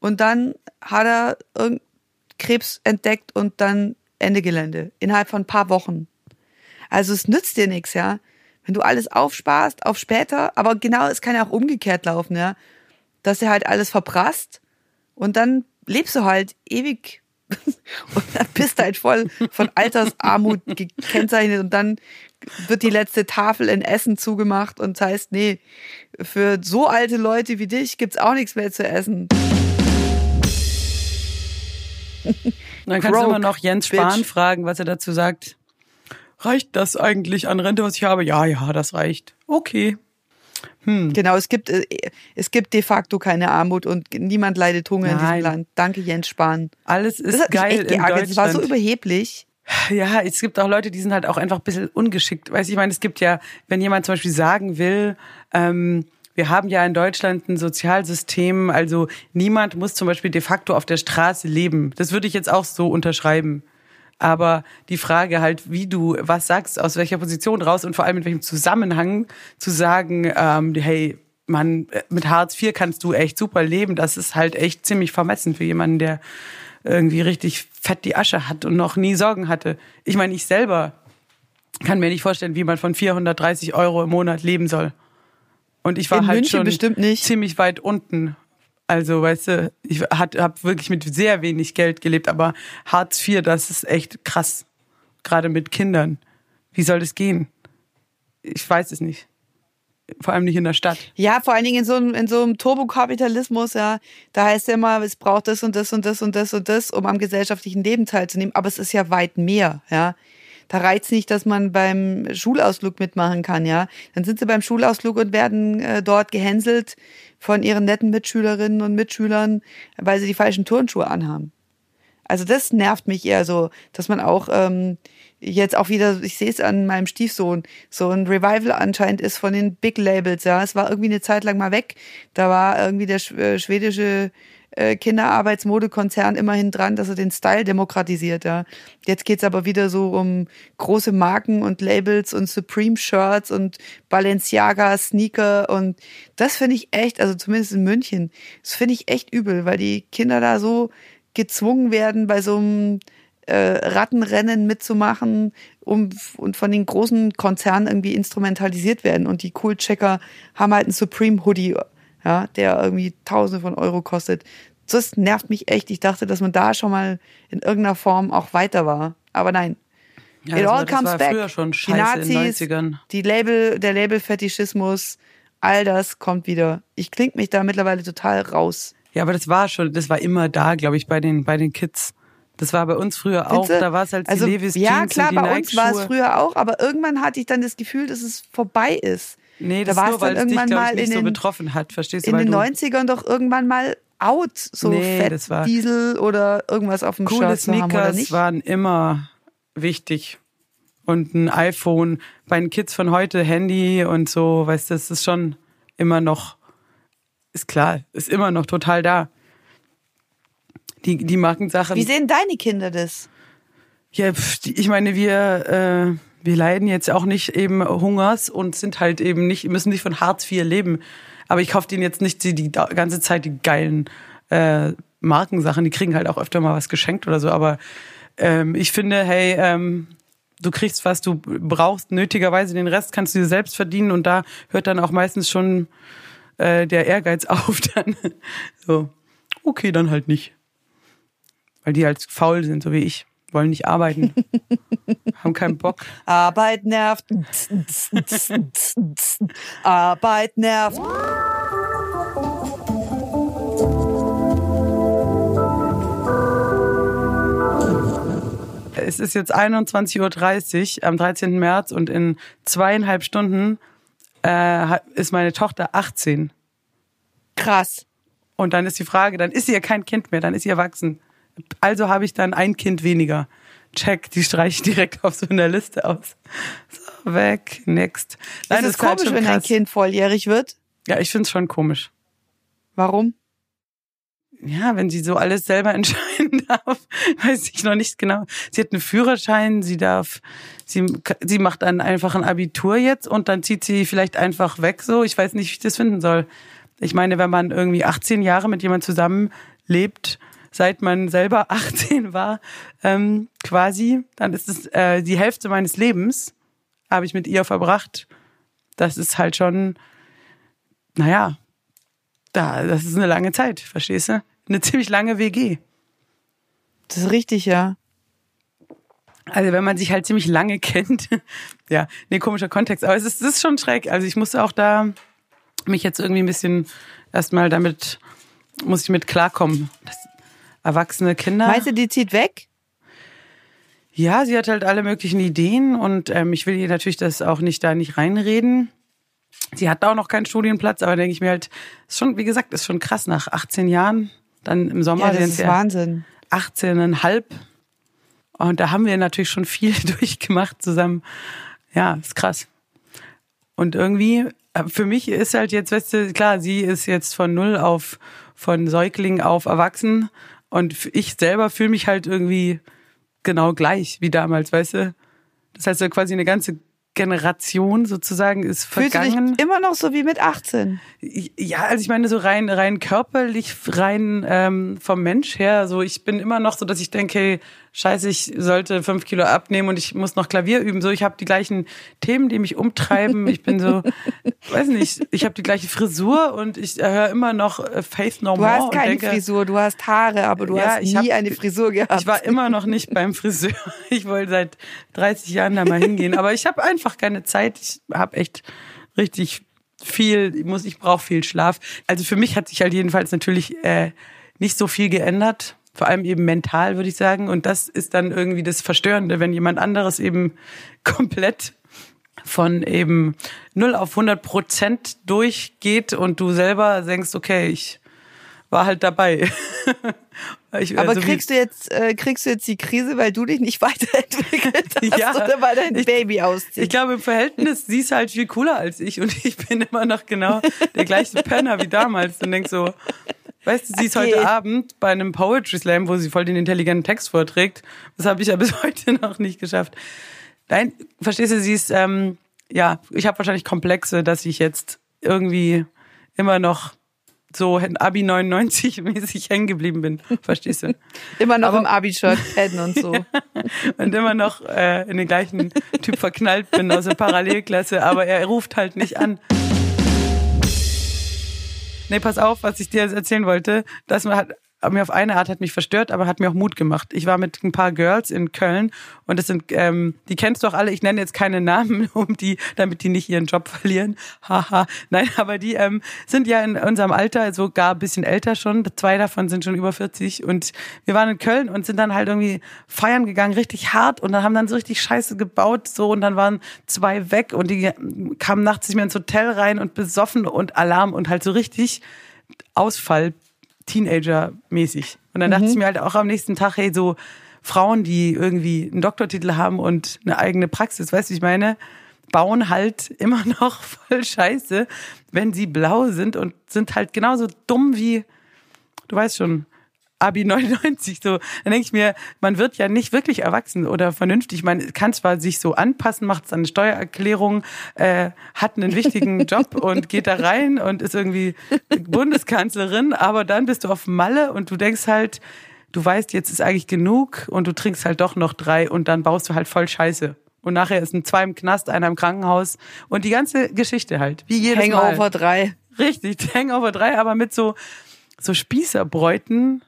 Speaker 2: und dann hat er irgend Krebs entdeckt und dann Ende Gelände. Innerhalb von ein paar Wochen. Also es nützt dir nichts, ja. Wenn du alles aufsparst auf später, aber genau, es kann ja auch umgekehrt laufen, ja. Dass du halt alles verprasst und dann lebst du halt ewig (laughs) und dann bist du halt voll von Altersarmut gekennzeichnet und dann wird die letzte Tafel in Essen zugemacht und das heißt, nee, für so alte Leute wie dich gibt's auch nichts mehr zu essen. (laughs)
Speaker 3: Dann kannst du
Speaker 2: Broke,
Speaker 3: immer noch Jens Spahn
Speaker 2: bitch.
Speaker 3: fragen, was er dazu sagt. Reicht das eigentlich an Rente, was ich habe? Ja, ja, das reicht. Okay.
Speaker 2: Genau, es gibt, äh, es gibt de facto keine Armut und niemand leidet Hunger in
Speaker 3: Nein.
Speaker 2: diesem Land. Danke, Jens Spahn.
Speaker 3: Alles ist
Speaker 2: Das hat mich
Speaker 3: geil in. Deutschland.
Speaker 2: Das war so überheblich.
Speaker 3: Ja, es gibt auch Leute, die sind halt auch einfach ein bisschen ungeschickt. Weißt du, ich meine, es gibt ja, wenn jemand zum Beispiel sagen will, ähm, wir haben ja in Deutschland ein Sozialsystem, also niemand muss zum Beispiel de facto auf der Straße leben. Das würde ich jetzt auch so unterschreiben. Aber die Frage halt, wie du was sagst, aus welcher Position raus und vor allem in welchem Zusammenhang zu sagen, ähm, hey, man, mit Hartz IV kannst du echt super leben, das ist halt echt ziemlich vermessen für jemanden, der irgendwie richtig fett die Asche hat und noch nie Sorgen hatte. Ich meine, ich selber kann mir nicht vorstellen, wie man von 430 Euro im Monat leben soll. Und ich war
Speaker 2: In
Speaker 3: halt
Speaker 2: München
Speaker 3: schon
Speaker 2: bestimmt nicht.
Speaker 3: ziemlich weit unten. Also, weißt du, ich habe wirklich mit sehr wenig Geld gelebt, aber Hartz IV, das ist echt krass. Gerade mit Kindern. Wie soll das gehen? Ich weiß es nicht. Vor allem nicht in der Stadt.
Speaker 2: Ja, vor allen Dingen in so einem, in so einem Turbokapitalismus, ja, da heißt ja immer, es braucht das und das und das und das und das, um am gesellschaftlichen Leben teilzunehmen. Aber es ist ja weit mehr, ja. Da reizt nicht, dass man beim Schulausflug mitmachen kann, ja. Dann sind sie beim Schulausflug und werden äh, dort gehänselt von ihren netten Mitschülerinnen und Mitschülern, weil sie die falschen Turnschuhe anhaben. Also das nervt mich eher so, dass man auch ähm, jetzt auch wieder, ich sehe es an meinem Stiefsohn, so ein Revival anscheinend ist von den Big Labels, ja. Es war irgendwie eine Zeit lang mal weg. Da war irgendwie der äh, schwedische äh, Kinderarbeitsmodekonzern immerhin dran, dass er den Style demokratisiert, ja. Jetzt geht's aber wieder so um große Marken und Labels und Supreme Shirts und Balenciaga Sneaker und das finde ich echt, also zumindest in München, das finde ich echt übel, weil die Kinder da so gezwungen werden, bei so einem äh, Rattenrennen mitzumachen um, und von den großen Konzernen irgendwie instrumentalisiert werden. Und die Cool-Checker haben halt einen Supreme-Hoodie, ja, der irgendwie Tausende von Euro kostet. Das nervt mich echt. Ich dachte, dass man da schon mal in irgendeiner Form auch weiter war. Aber nein.
Speaker 3: Ja,
Speaker 2: It all
Speaker 3: war-
Speaker 2: comes
Speaker 3: war
Speaker 2: back.
Speaker 3: früher schon
Speaker 2: die Nazis,
Speaker 3: 90ern.
Speaker 2: die Label, der Labelfetischismus, all das kommt wieder. Ich kling mich da mittlerweile total raus.
Speaker 3: Ja, aber das war schon, das war immer da, glaube ich, bei den, bei den Kids. Das war bei uns früher auch, da war es halt die
Speaker 2: also,
Speaker 3: Levis
Speaker 2: Ja,
Speaker 3: Jeans
Speaker 2: klar,
Speaker 3: und die
Speaker 2: bei uns war es früher auch, aber irgendwann hatte ich dann das Gefühl, dass es vorbei ist.
Speaker 3: Nee, das
Speaker 2: da war es dann
Speaker 3: es dich,
Speaker 2: irgendwann
Speaker 3: glaube ich,
Speaker 2: mal
Speaker 3: nicht
Speaker 2: in
Speaker 3: so
Speaker 2: den,
Speaker 3: betroffen hat. Verstehst du?
Speaker 2: in den
Speaker 3: du
Speaker 2: 90ern doch irgendwann mal out, so
Speaker 3: Nee,
Speaker 2: Fett,
Speaker 3: das war-
Speaker 2: Diesel oder irgendwas auf dem
Speaker 3: coole
Speaker 2: Shirt zu haben, oder
Speaker 3: Sneakers
Speaker 2: nicht?
Speaker 3: waren immer wichtig. Und ein iPhone, bei den Kids von heute Handy und so, weißt du, das ist schon immer noch, ist klar, ist immer noch total da. Die, die Markensachen.
Speaker 2: Wie sehen deine Kinder das?
Speaker 3: Ja, ich meine, wir, äh, wir leiden jetzt auch nicht eben Hungers und sind halt eben nicht, müssen nicht von Hartz IV leben. Aber ich kaufe denen jetzt nicht die, die ganze Zeit die geilen äh, Markensachen. Die kriegen halt auch öfter mal was geschenkt oder so. Aber ähm, ich finde, hey, ähm, du kriegst, was du brauchst, nötigerweise. Den Rest kannst du dir selbst verdienen und da hört dann auch meistens schon äh, der Ehrgeiz (laughs) auf. Dann so, okay, dann halt nicht. Weil die halt faul sind, so wie ich. Wollen nicht arbeiten. (laughs) haben keinen Bock.
Speaker 2: Arbeit nervt. Arbeit nervt.
Speaker 3: Es ist jetzt 21.30 Uhr am 13. März und in zweieinhalb Stunden äh, ist meine Tochter 18.
Speaker 2: Krass.
Speaker 3: Und dann ist die Frage, dann ist sie ja kein Kind mehr, dann ist sie erwachsen. Also habe ich dann ein Kind weniger. Check, die streiche ich direkt auf so einer Liste aus. So, weg, next.
Speaker 2: Nein, ist es
Speaker 3: halt
Speaker 2: komisch,
Speaker 3: schon
Speaker 2: wenn ein
Speaker 3: krass.
Speaker 2: Kind volljährig wird?
Speaker 3: Ja, ich find's schon komisch.
Speaker 2: Warum?
Speaker 3: Ja, wenn sie so alles selber (laughs) entscheiden darf, weiß ich noch nicht genau. Sie hat einen Führerschein, sie darf, sie, sie macht dann einfach ein Abitur jetzt und dann zieht sie vielleicht einfach weg so. Ich weiß nicht, wie ich das finden soll. Ich meine, wenn man irgendwie 18 Jahre mit jemand zusammenlebt, seit man selber (laughs) 18 war, ähm, quasi, dann ist es äh, die Hälfte meines Lebens habe ich mit ihr verbracht. Das ist halt schon, naja, da, das ist eine lange Zeit, verstehst du? Eine ziemlich lange WG.
Speaker 2: Das ist richtig, ja.
Speaker 3: Also wenn man sich halt ziemlich lange (laughs) kennt, ja, nee, komischer Kontext, aber es ist, es ist schon schräg. Also ich musste auch da mich jetzt irgendwie ein bisschen erstmal damit, muss ich mit klarkommen. Das, erwachsene Kinder.
Speaker 2: Meinst du, die zieht weg?
Speaker 3: Ja, sie hat halt alle möglichen Ideen und ähm, ich will ihr natürlich das auch nicht da nicht reinreden. Sie hat da auch noch keinen Studienplatz, aber denke ich mir halt, ist schon, wie gesagt, ist schon krass nach 18 Jahren, dann im Sommer
Speaker 2: Ja, das
Speaker 3: sind
Speaker 2: ist
Speaker 3: ja
Speaker 2: Wahnsinn.
Speaker 3: 18,5 und da haben wir natürlich schon viel (laughs) durchgemacht zusammen. Ja, ist krass. Und irgendwie, äh, für mich ist halt jetzt, weißt du, klar, sie ist jetzt von null auf, von Säugling auf Erwachsen und ich selber fühle mich halt irgendwie genau gleich wie damals, weißt du? Das heißt, so quasi eine ganze Generation sozusagen ist
Speaker 2: Fühlst du
Speaker 3: vergangen.
Speaker 2: immer noch so wie mit 18?
Speaker 3: Ja, also ich meine so rein rein körperlich, rein ähm, vom Mensch her. So ich bin immer noch so, dass ich denke, hey, scheiße, ich sollte fünf Kilo abnehmen und ich muss noch Klavier üben. So ich habe die gleichen Themen, die mich umtreiben. Ich bin so, (laughs) weiß nicht, ich habe die gleiche Frisur und ich höre immer noch äh, Faith No
Speaker 2: Du
Speaker 3: More
Speaker 2: hast
Speaker 3: und
Speaker 2: keine
Speaker 3: denke,
Speaker 2: Frisur, du hast Haare, aber du
Speaker 3: Ja,
Speaker 2: hast nie
Speaker 3: hab-
Speaker 2: eine Frisur gehabt.
Speaker 3: ich war immer noch nicht beim Friseur. (laughs) Ich wollte seit 30 Jahren da mal hingehen, aber ich habe einfach keine Zeit. Ich habe echt richtig viel, ich muss, ich brauche viel Schlaf. Also für mich hat sich halt jedenfalls natürlich äh, nicht so viel geändert, vor allem eben mental, würde ich sagen. Und das ist dann irgendwie das Verstörende, wenn jemand anderes eben (laughs) komplett von eben 0 auf 100 Prozent durchgeht und du selber denkst, okay, ich war halt dabei. (laughs) Ich,
Speaker 2: aber
Speaker 3: also
Speaker 2: kriegst du jetzt äh, kriegst du jetzt die Krise, weil du dich nicht (laughs) weiterentwickelt hast
Speaker 3: Ja.
Speaker 2: oder weil dein
Speaker 3: Ich-
Speaker 2: Baby auszieht?
Speaker 3: Ich glaube, im Verhältnis, sie ist halt viel cooler als ich und ich bin immer noch genau der gleiche Penner wie damals und denk so, weißt du, sie ist
Speaker 2: Okay.
Speaker 3: heute Abend bei einem Poetry Slam, wo sie voll den intelligenten Text vorträgt. Das habe ich ja (laughs) bis heute noch nicht geschafft. Nein, verstehst du, sie ist, ähm, ja, ich habe wahrscheinlich Komplexe, dass ich jetzt irgendwie immer noch so in Abi 99 (laughs) mäßig hängen geblieben bin. Verstehst du?
Speaker 2: Immer noch
Speaker 3: aber-
Speaker 2: im Abi-Shirt pennen und so. (laughs)
Speaker 3: und immer noch äh, in den gleichen Typ verknallt bin aus der Parallelklasse, aber er ruft halt nicht an. Nee, pass auf, was ich dir jetzt erzählen wollte, man hat, mir auf eine Art hat mich verstört, aber hat mir auch Mut gemacht. Ich war mit ein paar Girls in Köln und das sind, ähm, die kennst du auch alle. Ich nenne jetzt keine Namen, (laughs) um die, damit die nicht ihren Job verlieren. Haha. Nein, aber die ähm, sind ja in unserem Alter sogar ein bisschen älter schon. Zwei davon sind schon über 40 und wir waren in Köln und sind dann halt irgendwie feiern gegangen, richtig hart und dann haben dann so richtig Scheiße gebaut so und dann waren zwei weg und die kamen nachts nicht mehr ins Hotel rein und besoffen und Alarm und halt so richtig Ausfall Teenager-mäßig. Und dann mhm. dachte ich mir halt auch am nächsten Tag, hey, so Frauen, die irgendwie einen Doktortitel haben und eine eigene Praxis, weißt du, ich meine, bauen halt (laughs) immer noch voll Scheiße, wenn sie blau sind und sind halt genauso dumm wie, du weißt schon, Abi (laughs) 99 so. Dann denke ich mir, man wird ja nicht wirklich erwachsen oder vernünftig. Man kann zwar sich so anpassen, macht seine Steuererklärung, äh, hat einen wichtigen (laughs) Job und geht da rein und ist irgendwie Bundeskanzlerin, aber dann bist du auf Malle und du denkst halt, du weißt, jetzt ist eigentlich genug und du trinkst halt doch noch drei und dann baust du halt voll Scheiße. Und nachher ist ein zwei im Knast, einer im Krankenhaus und die ganze Geschichte halt. Wie jedes
Speaker 2: Hangover
Speaker 3: Mal.
Speaker 2: drei.
Speaker 3: Richtig, (laughs) Hangover drei, aber mit so, so Spießerbräuten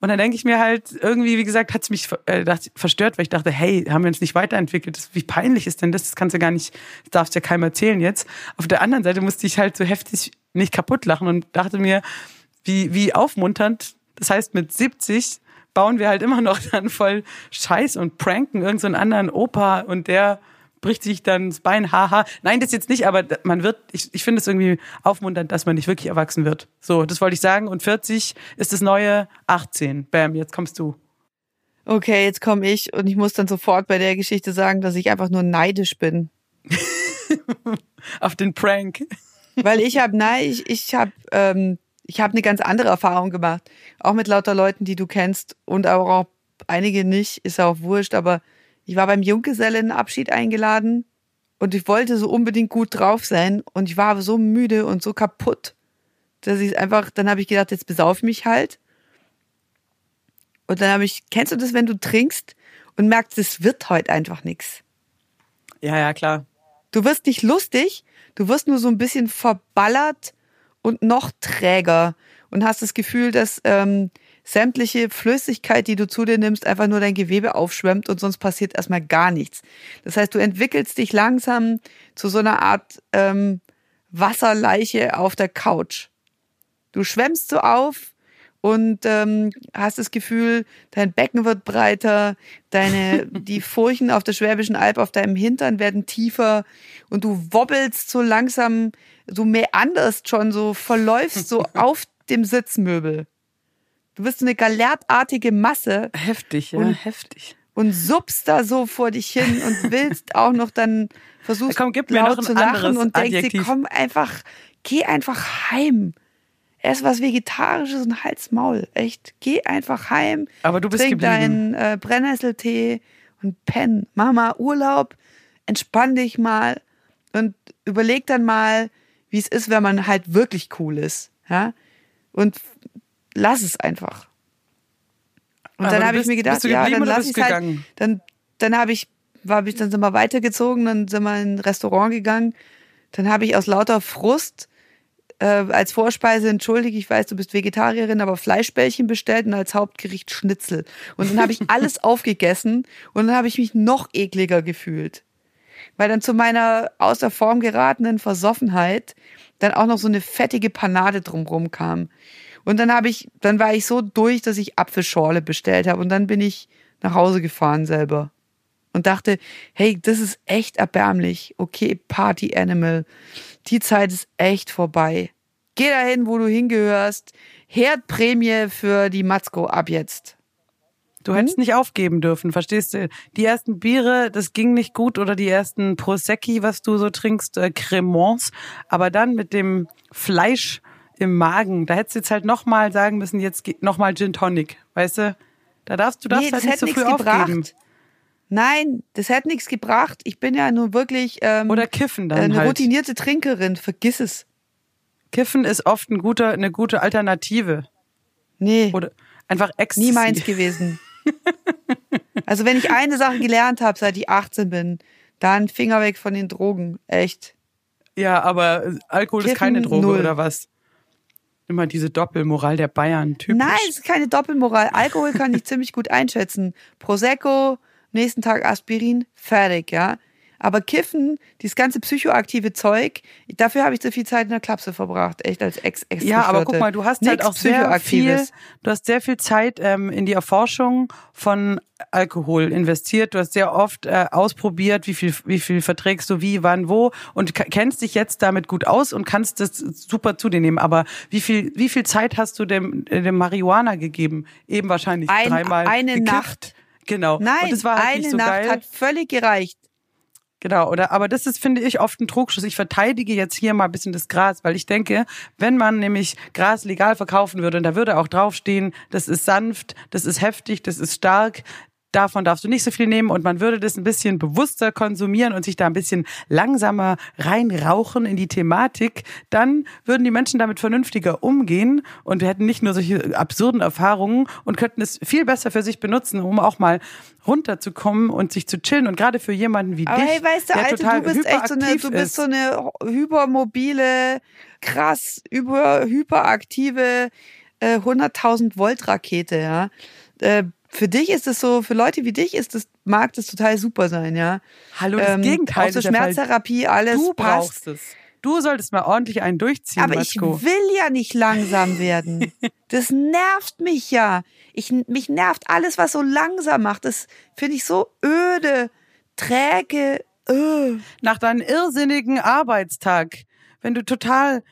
Speaker 3: und dann denke ich mir halt, irgendwie, wie gesagt, hat es mich äh, verstört, weil ich dachte, hey, haben wir uns nicht weiterentwickelt? Wie peinlich ist denn das? Das kannst du gar nicht, das darfst du ja keinem erzählen jetzt. Auf der anderen Seite musste ich halt so heftig nicht kaputt lachen und dachte mir, wie, wie aufmunternd. Das heißt, mit 70 bauen wir halt immer noch (laughs) dann voll Scheiß und pranken irgendeinen so anderen Opa und der bricht sich dann das Bein, haha. Nein, das jetzt nicht, aber man wird, ich, ich finde es irgendwie aufmunternd, dass man nicht wirklich erwachsen wird. So, das wollte ich sagen. Und 40 ist das neue 18. Bam, jetzt kommst du.
Speaker 2: Okay, jetzt komme ich und ich muss dann sofort bei der Geschichte sagen, dass ich einfach nur neidisch bin. (laughs)
Speaker 3: Auf den Prank.
Speaker 2: Weil ich habe, nein, ich, ich habe ähm, ich habe eine ganz andere Erfahrung gemacht. Auch mit lauter Leuten, die du kennst und auch einige nicht, ist auch wurscht, aber ich war beim Junggesellenabschied eingeladen und ich wollte so unbedingt gut drauf sein und ich war so müde und so kaputt, dass ich einfach, dann habe ich gedacht, jetzt besauf mich halt. Und dann habe ich, kennst du das, wenn du trinkst und merkst, es wird heute einfach nichts?
Speaker 3: Ja, ja, klar.
Speaker 2: Du wirst nicht lustig, du wirst nur so ein bisschen verballert und noch träger und hast das Gefühl, dass ähm, sämtliche Flüssigkeit, die du zu dir nimmst, einfach nur dein Gewebe aufschwemmt und sonst passiert erstmal gar nichts. Das heißt, du entwickelst dich langsam zu so einer Art ähm, Wasserleiche auf der Couch. Du schwemmst so auf und ähm, hast das Gefühl, dein Becken wird breiter, deine (laughs) die Furchen auf der Schwäbischen Alb auf deinem Hintern werden tiefer und du wobbelst so langsam, du meanderst schon, so verläufst so (laughs) auf dem Sitzmöbel. Du bist so eine galertartige Masse.
Speaker 3: Heftig, ja,
Speaker 2: und,
Speaker 3: heftig.
Speaker 2: Und suppst da so vor dich hin und willst auch noch dann versuchst
Speaker 3: komm, gib mir
Speaker 2: laut
Speaker 3: noch
Speaker 2: zu lachen und denkst dir, komm einfach, geh einfach heim. Ess was Vegetarisches und halt's Maul. Echt, geh einfach heim.
Speaker 3: Aber du bist
Speaker 2: trink
Speaker 3: geblieben.
Speaker 2: deinen äh, Brennnesseltee und penn. Mach mal Urlaub, entspann dich mal und überleg dann mal, wie es ist, wenn man halt wirklich cool ist. Ja? Und lass es einfach. Und
Speaker 3: Aber
Speaker 2: dann habe ich mir gedacht, ja, dann lass ich halt, dann, dann habe ich, war ich, dann sind wir weitergezogen, dann sind wir in ein Restaurant gegangen. Dann habe ich aus lauter Frust äh, als Vorspeise, entschuldige, ich weiß, du bist Vegetarierin, aber Fleischbällchen bestellt und als Hauptgericht Schnitzel. Und dann habe ich (laughs) alles aufgegessen und dann habe ich mich noch ekliger gefühlt. Weil dann zu meiner außer Form geratenen Versoffenheit dann auch noch so eine fettige Panade drumrum kam. Und dann habe ich, dann war ich so durch, dass ich Apfelschorle bestellt habe und dann bin ich nach Hause gefahren selber und dachte, hey, das ist echt erbärmlich. Okay, Party Animal. Die Zeit ist echt vorbei. Geh dahin, wo du hingehörst. Herdprämie für die Matzko ab jetzt.
Speaker 3: Du hättest nicht aufgeben dürfen, verstehst du? Die ersten Biere, das ging nicht gut oder die ersten Prosecchi, was du so trinkst, äh, Cremants, aber dann mit dem Fleisch im Magen, da hättest du jetzt halt nochmal sagen müssen, jetzt geht nochmal Gin Tonic, weißt du? Da darfst du darfst
Speaker 2: Nee,
Speaker 3: halt
Speaker 2: das
Speaker 3: nicht
Speaker 2: hätte
Speaker 3: so früh aufgeben.
Speaker 2: gebracht. Nein, das hätte nichts gebracht. Ich bin ja nur wirklich ähm,
Speaker 3: Oder kiffen dann
Speaker 2: eine
Speaker 3: halt.
Speaker 2: routinierte Trinkerin. Vergiss es.
Speaker 3: Kiffen ist oft ein guter, eine gute Alternative.
Speaker 2: Nee,
Speaker 3: Oder einfach Ecstasy.
Speaker 2: nie meins gewesen. (laughs) also wenn ich eine Sache gelernt habe, seit ich 18 bin, dann Finger weg von den Drogen. Echt.
Speaker 3: Ja, aber Alkohol ist
Speaker 2: Kiffen
Speaker 3: keine Droge
Speaker 2: null.
Speaker 3: oder was? Immer diese Doppelmoral der Bayern, typisch.
Speaker 2: Nein, es ist keine Doppelmoral. Alkohol kann ich (laughs) ziemlich gut einschätzen. Prosecco, nächsten Tag Aspirin, fertig, ja. Aber Kiffen, dieses ganze psychoaktive Zeug, dafür habe ich zu viel Zeit in der Klapse verbracht, echt als ex ex
Speaker 3: Ja, aber guck mal, du hast halt auch sehr viel, du hast sehr viel Zeit ähm, in die Erforschung von Alkohol investiert. Du hast sehr oft äh, ausprobiert, wie viel, wie viel verträgst du wie, wann, wo und kennst dich jetzt damit gut aus und kannst das super zu dir nehmen. Aber wie viel, wie viel Zeit hast du dem, äh, dem Marihuana gegeben? Eben wahrscheinlich
Speaker 2: Ein,
Speaker 3: dreimal.
Speaker 2: Eine
Speaker 3: gekippt.
Speaker 2: Nacht.
Speaker 3: Genau.
Speaker 2: Nein,
Speaker 3: und das war halt
Speaker 2: eine
Speaker 3: so
Speaker 2: Nacht
Speaker 3: geil.
Speaker 2: hat völlig gereicht.
Speaker 3: Genau, oder aber das ist, finde ich, oft ein Trugschluss. Ich verteidige jetzt hier mal ein bisschen das Gras, weil ich denke, wenn man nämlich Gras legal verkaufen würde, und da würde auch draufstehen, das ist sanft, das ist heftig, das ist stark, davon darfst du nicht so viel nehmen und man würde das ein bisschen bewusster konsumieren und sich da ein bisschen langsamer reinrauchen in die Thematik, dann würden die Menschen damit vernünftiger umgehen und wir hätten nicht nur solche absurden Erfahrungen und könnten es viel besser für sich benutzen, um auch mal runterzukommen und sich zu chillen und gerade für jemanden wie
Speaker 2: Aber
Speaker 3: dich,
Speaker 2: hey, weißt du,
Speaker 3: der
Speaker 2: Alter,
Speaker 3: total
Speaker 2: du bist echt so eine, du bist
Speaker 3: ist.
Speaker 2: so eine hypermobile, krass, über, hyperaktive äh, 100.000 Volt Rakete, ja. Äh, für dich ist es so, für Leute wie dich ist es, mag das total super sein, ja.
Speaker 3: Hallo, das Gegenteil
Speaker 2: Auch so. Schmerztherapie, alles
Speaker 3: Du
Speaker 2: passt.
Speaker 3: brauchst es. Du solltest mal ordentlich einen durchziehen,
Speaker 2: Aber ich
Speaker 3: Matschko.
Speaker 2: will ja nicht langsam werden. (laughs) Das nervt mich ja. Ich, mich nervt alles, was so langsam macht. Das finde ich so öde, träge. Öh.
Speaker 3: Nach deinem irrsinnigen Arbeitstag, wenn du total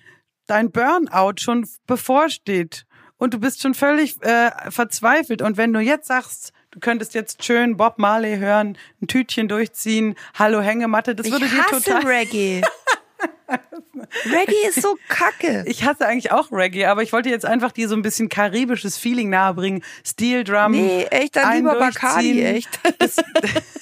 Speaker 3: dein Burnout schon bevorsteht und du bist schon völlig äh, verzweifelt und wenn du jetzt sagst, du könntest jetzt schön Bob Marley hören, ein Tütchen durchziehen, Hallo Hängematte, das würde
Speaker 2: ich
Speaker 3: dir
Speaker 2: hasse
Speaker 3: total
Speaker 2: Reggae. (laughs) Reggae ist so kacke.
Speaker 3: Ich hasse eigentlich auch Reggae, aber ich wollte jetzt einfach dir so ein bisschen karibisches Feeling nahebringen. Steel Drum.
Speaker 2: Nee, echt, dann lieber Bacardi, echt.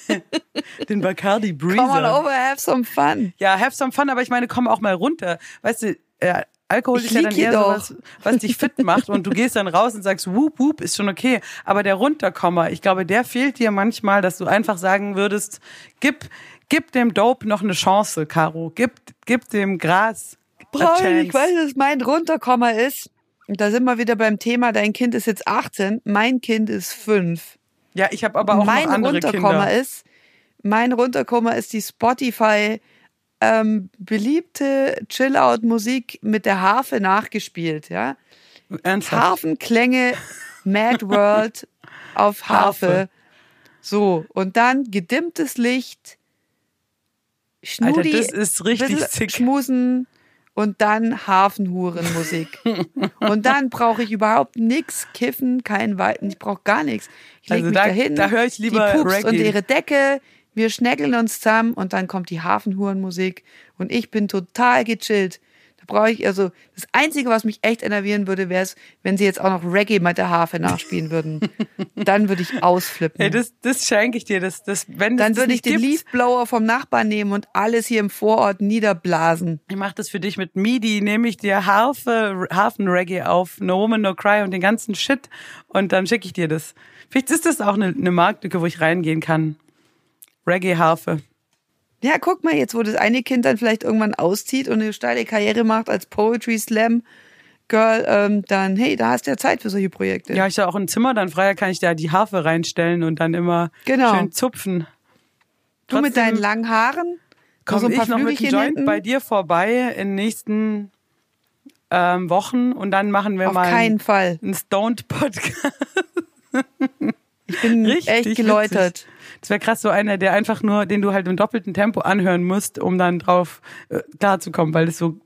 Speaker 2: (laughs)
Speaker 3: Den Bacardi Breezer.
Speaker 2: Come on over, have some fun.
Speaker 3: Ja, have some fun, aber ich meine, komm auch mal runter. Weißt du, äh, Alkohol
Speaker 2: Ich
Speaker 3: ist ja dann eher sowas, was dich fit macht und du (laughs) gehst dann raus und sagst, whoop, whoop, ist schon okay. Aber der Runterkommer, ich glaube, der fehlt dir manchmal, dass du einfach sagen würdest, gib, gib dem Dope noch eine Chance, Caro. Gib, gib dem Gras
Speaker 2: Brauch ich weil das mein Runterkommer ist. Und da sind wir wieder beim Thema, dein Kind ist jetzt 18, mein Kind ist 5.
Speaker 3: Ja, ich habe aber auch
Speaker 2: mein
Speaker 3: noch andere
Speaker 2: Runterkommer
Speaker 3: Kinder.
Speaker 2: ist, mein Runterkommer ist die Spotify ähm, beliebte Chill-Out-Musik mit der Harfe nachgespielt, ja.
Speaker 3: Ernsthaft?
Speaker 2: Harfenklänge, (laughs) Mad World auf Harfe.
Speaker 3: Harfe.
Speaker 2: So, und dann gedimmtes Licht, Schnudi,
Speaker 3: Alter, das ist richtig sick.
Speaker 2: Schmusen und dann Hafenhurenmusik. (laughs) und dann brauche ich überhaupt nix, kiffen, kein Weiten, ich brauche gar nichts. Ich leg
Speaker 3: Also
Speaker 2: mich
Speaker 3: da-
Speaker 2: dahin,
Speaker 3: da höre ich lieber
Speaker 2: die Pups und
Speaker 3: Reggae.
Speaker 2: ihre Decke, wir schnäckeln uns zusammen und dann kommt die Hafenhurenmusik und ich bin total gechillt. Da brauche ich also das Einzige, was mich echt enervieren würde, wäre es, wenn sie jetzt auch noch Reggae mit der Harfe nachspielen würden. (laughs) dann würde ich ausflippen.
Speaker 3: Ey, das, das schenke ich dir. Das, das, wenn das
Speaker 2: dann würde ich den
Speaker 3: gibt,
Speaker 2: Leafblower vom Nachbarn nehmen und alles hier im Vorort niederblasen.
Speaker 3: Ich mache das für dich mit MIDI, nehme ich dir Harfe, Hafen-Reggae auf, No Woman, No Cry und den ganzen Shit und dann schicke ich dir das. Vielleicht ist das auch eine, eine Marktlücke, wo ich reingehen kann. Reggae-Harfe.
Speaker 2: Ja, guck mal jetzt, wo das eine Kind dann vielleicht irgendwann auszieht und eine steile Karriere macht als Poetry Slam Girl, ähm, dann hey, da hast du ja Zeit für solche Projekte.
Speaker 3: Ja, ich habe auch ein Zimmer dann freier, kann ich da die Harfe reinstellen und dann immer
Speaker 2: Genau.
Speaker 3: schön zupfen.
Speaker 2: du mit deinen langen Haaren,
Speaker 3: Komme
Speaker 2: so ein paar
Speaker 3: ich noch mit dem Joint
Speaker 2: hinten.
Speaker 3: bei dir vorbei in den nächsten ähm, Wochen und dann machen wir
Speaker 2: Auf
Speaker 3: mal
Speaker 2: keinen Fall.
Speaker 3: einen Stoned-Podcast.
Speaker 2: Ich bin (laughs)
Speaker 3: Richtig
Speaker 2: echt geläutert.
Speaker 3: Witzig. Das wäre krass, so einer, der einfach nur, den du halt im doppelten Tempo anhören musst, um dann drauf äh, klarzukommen, weil das so,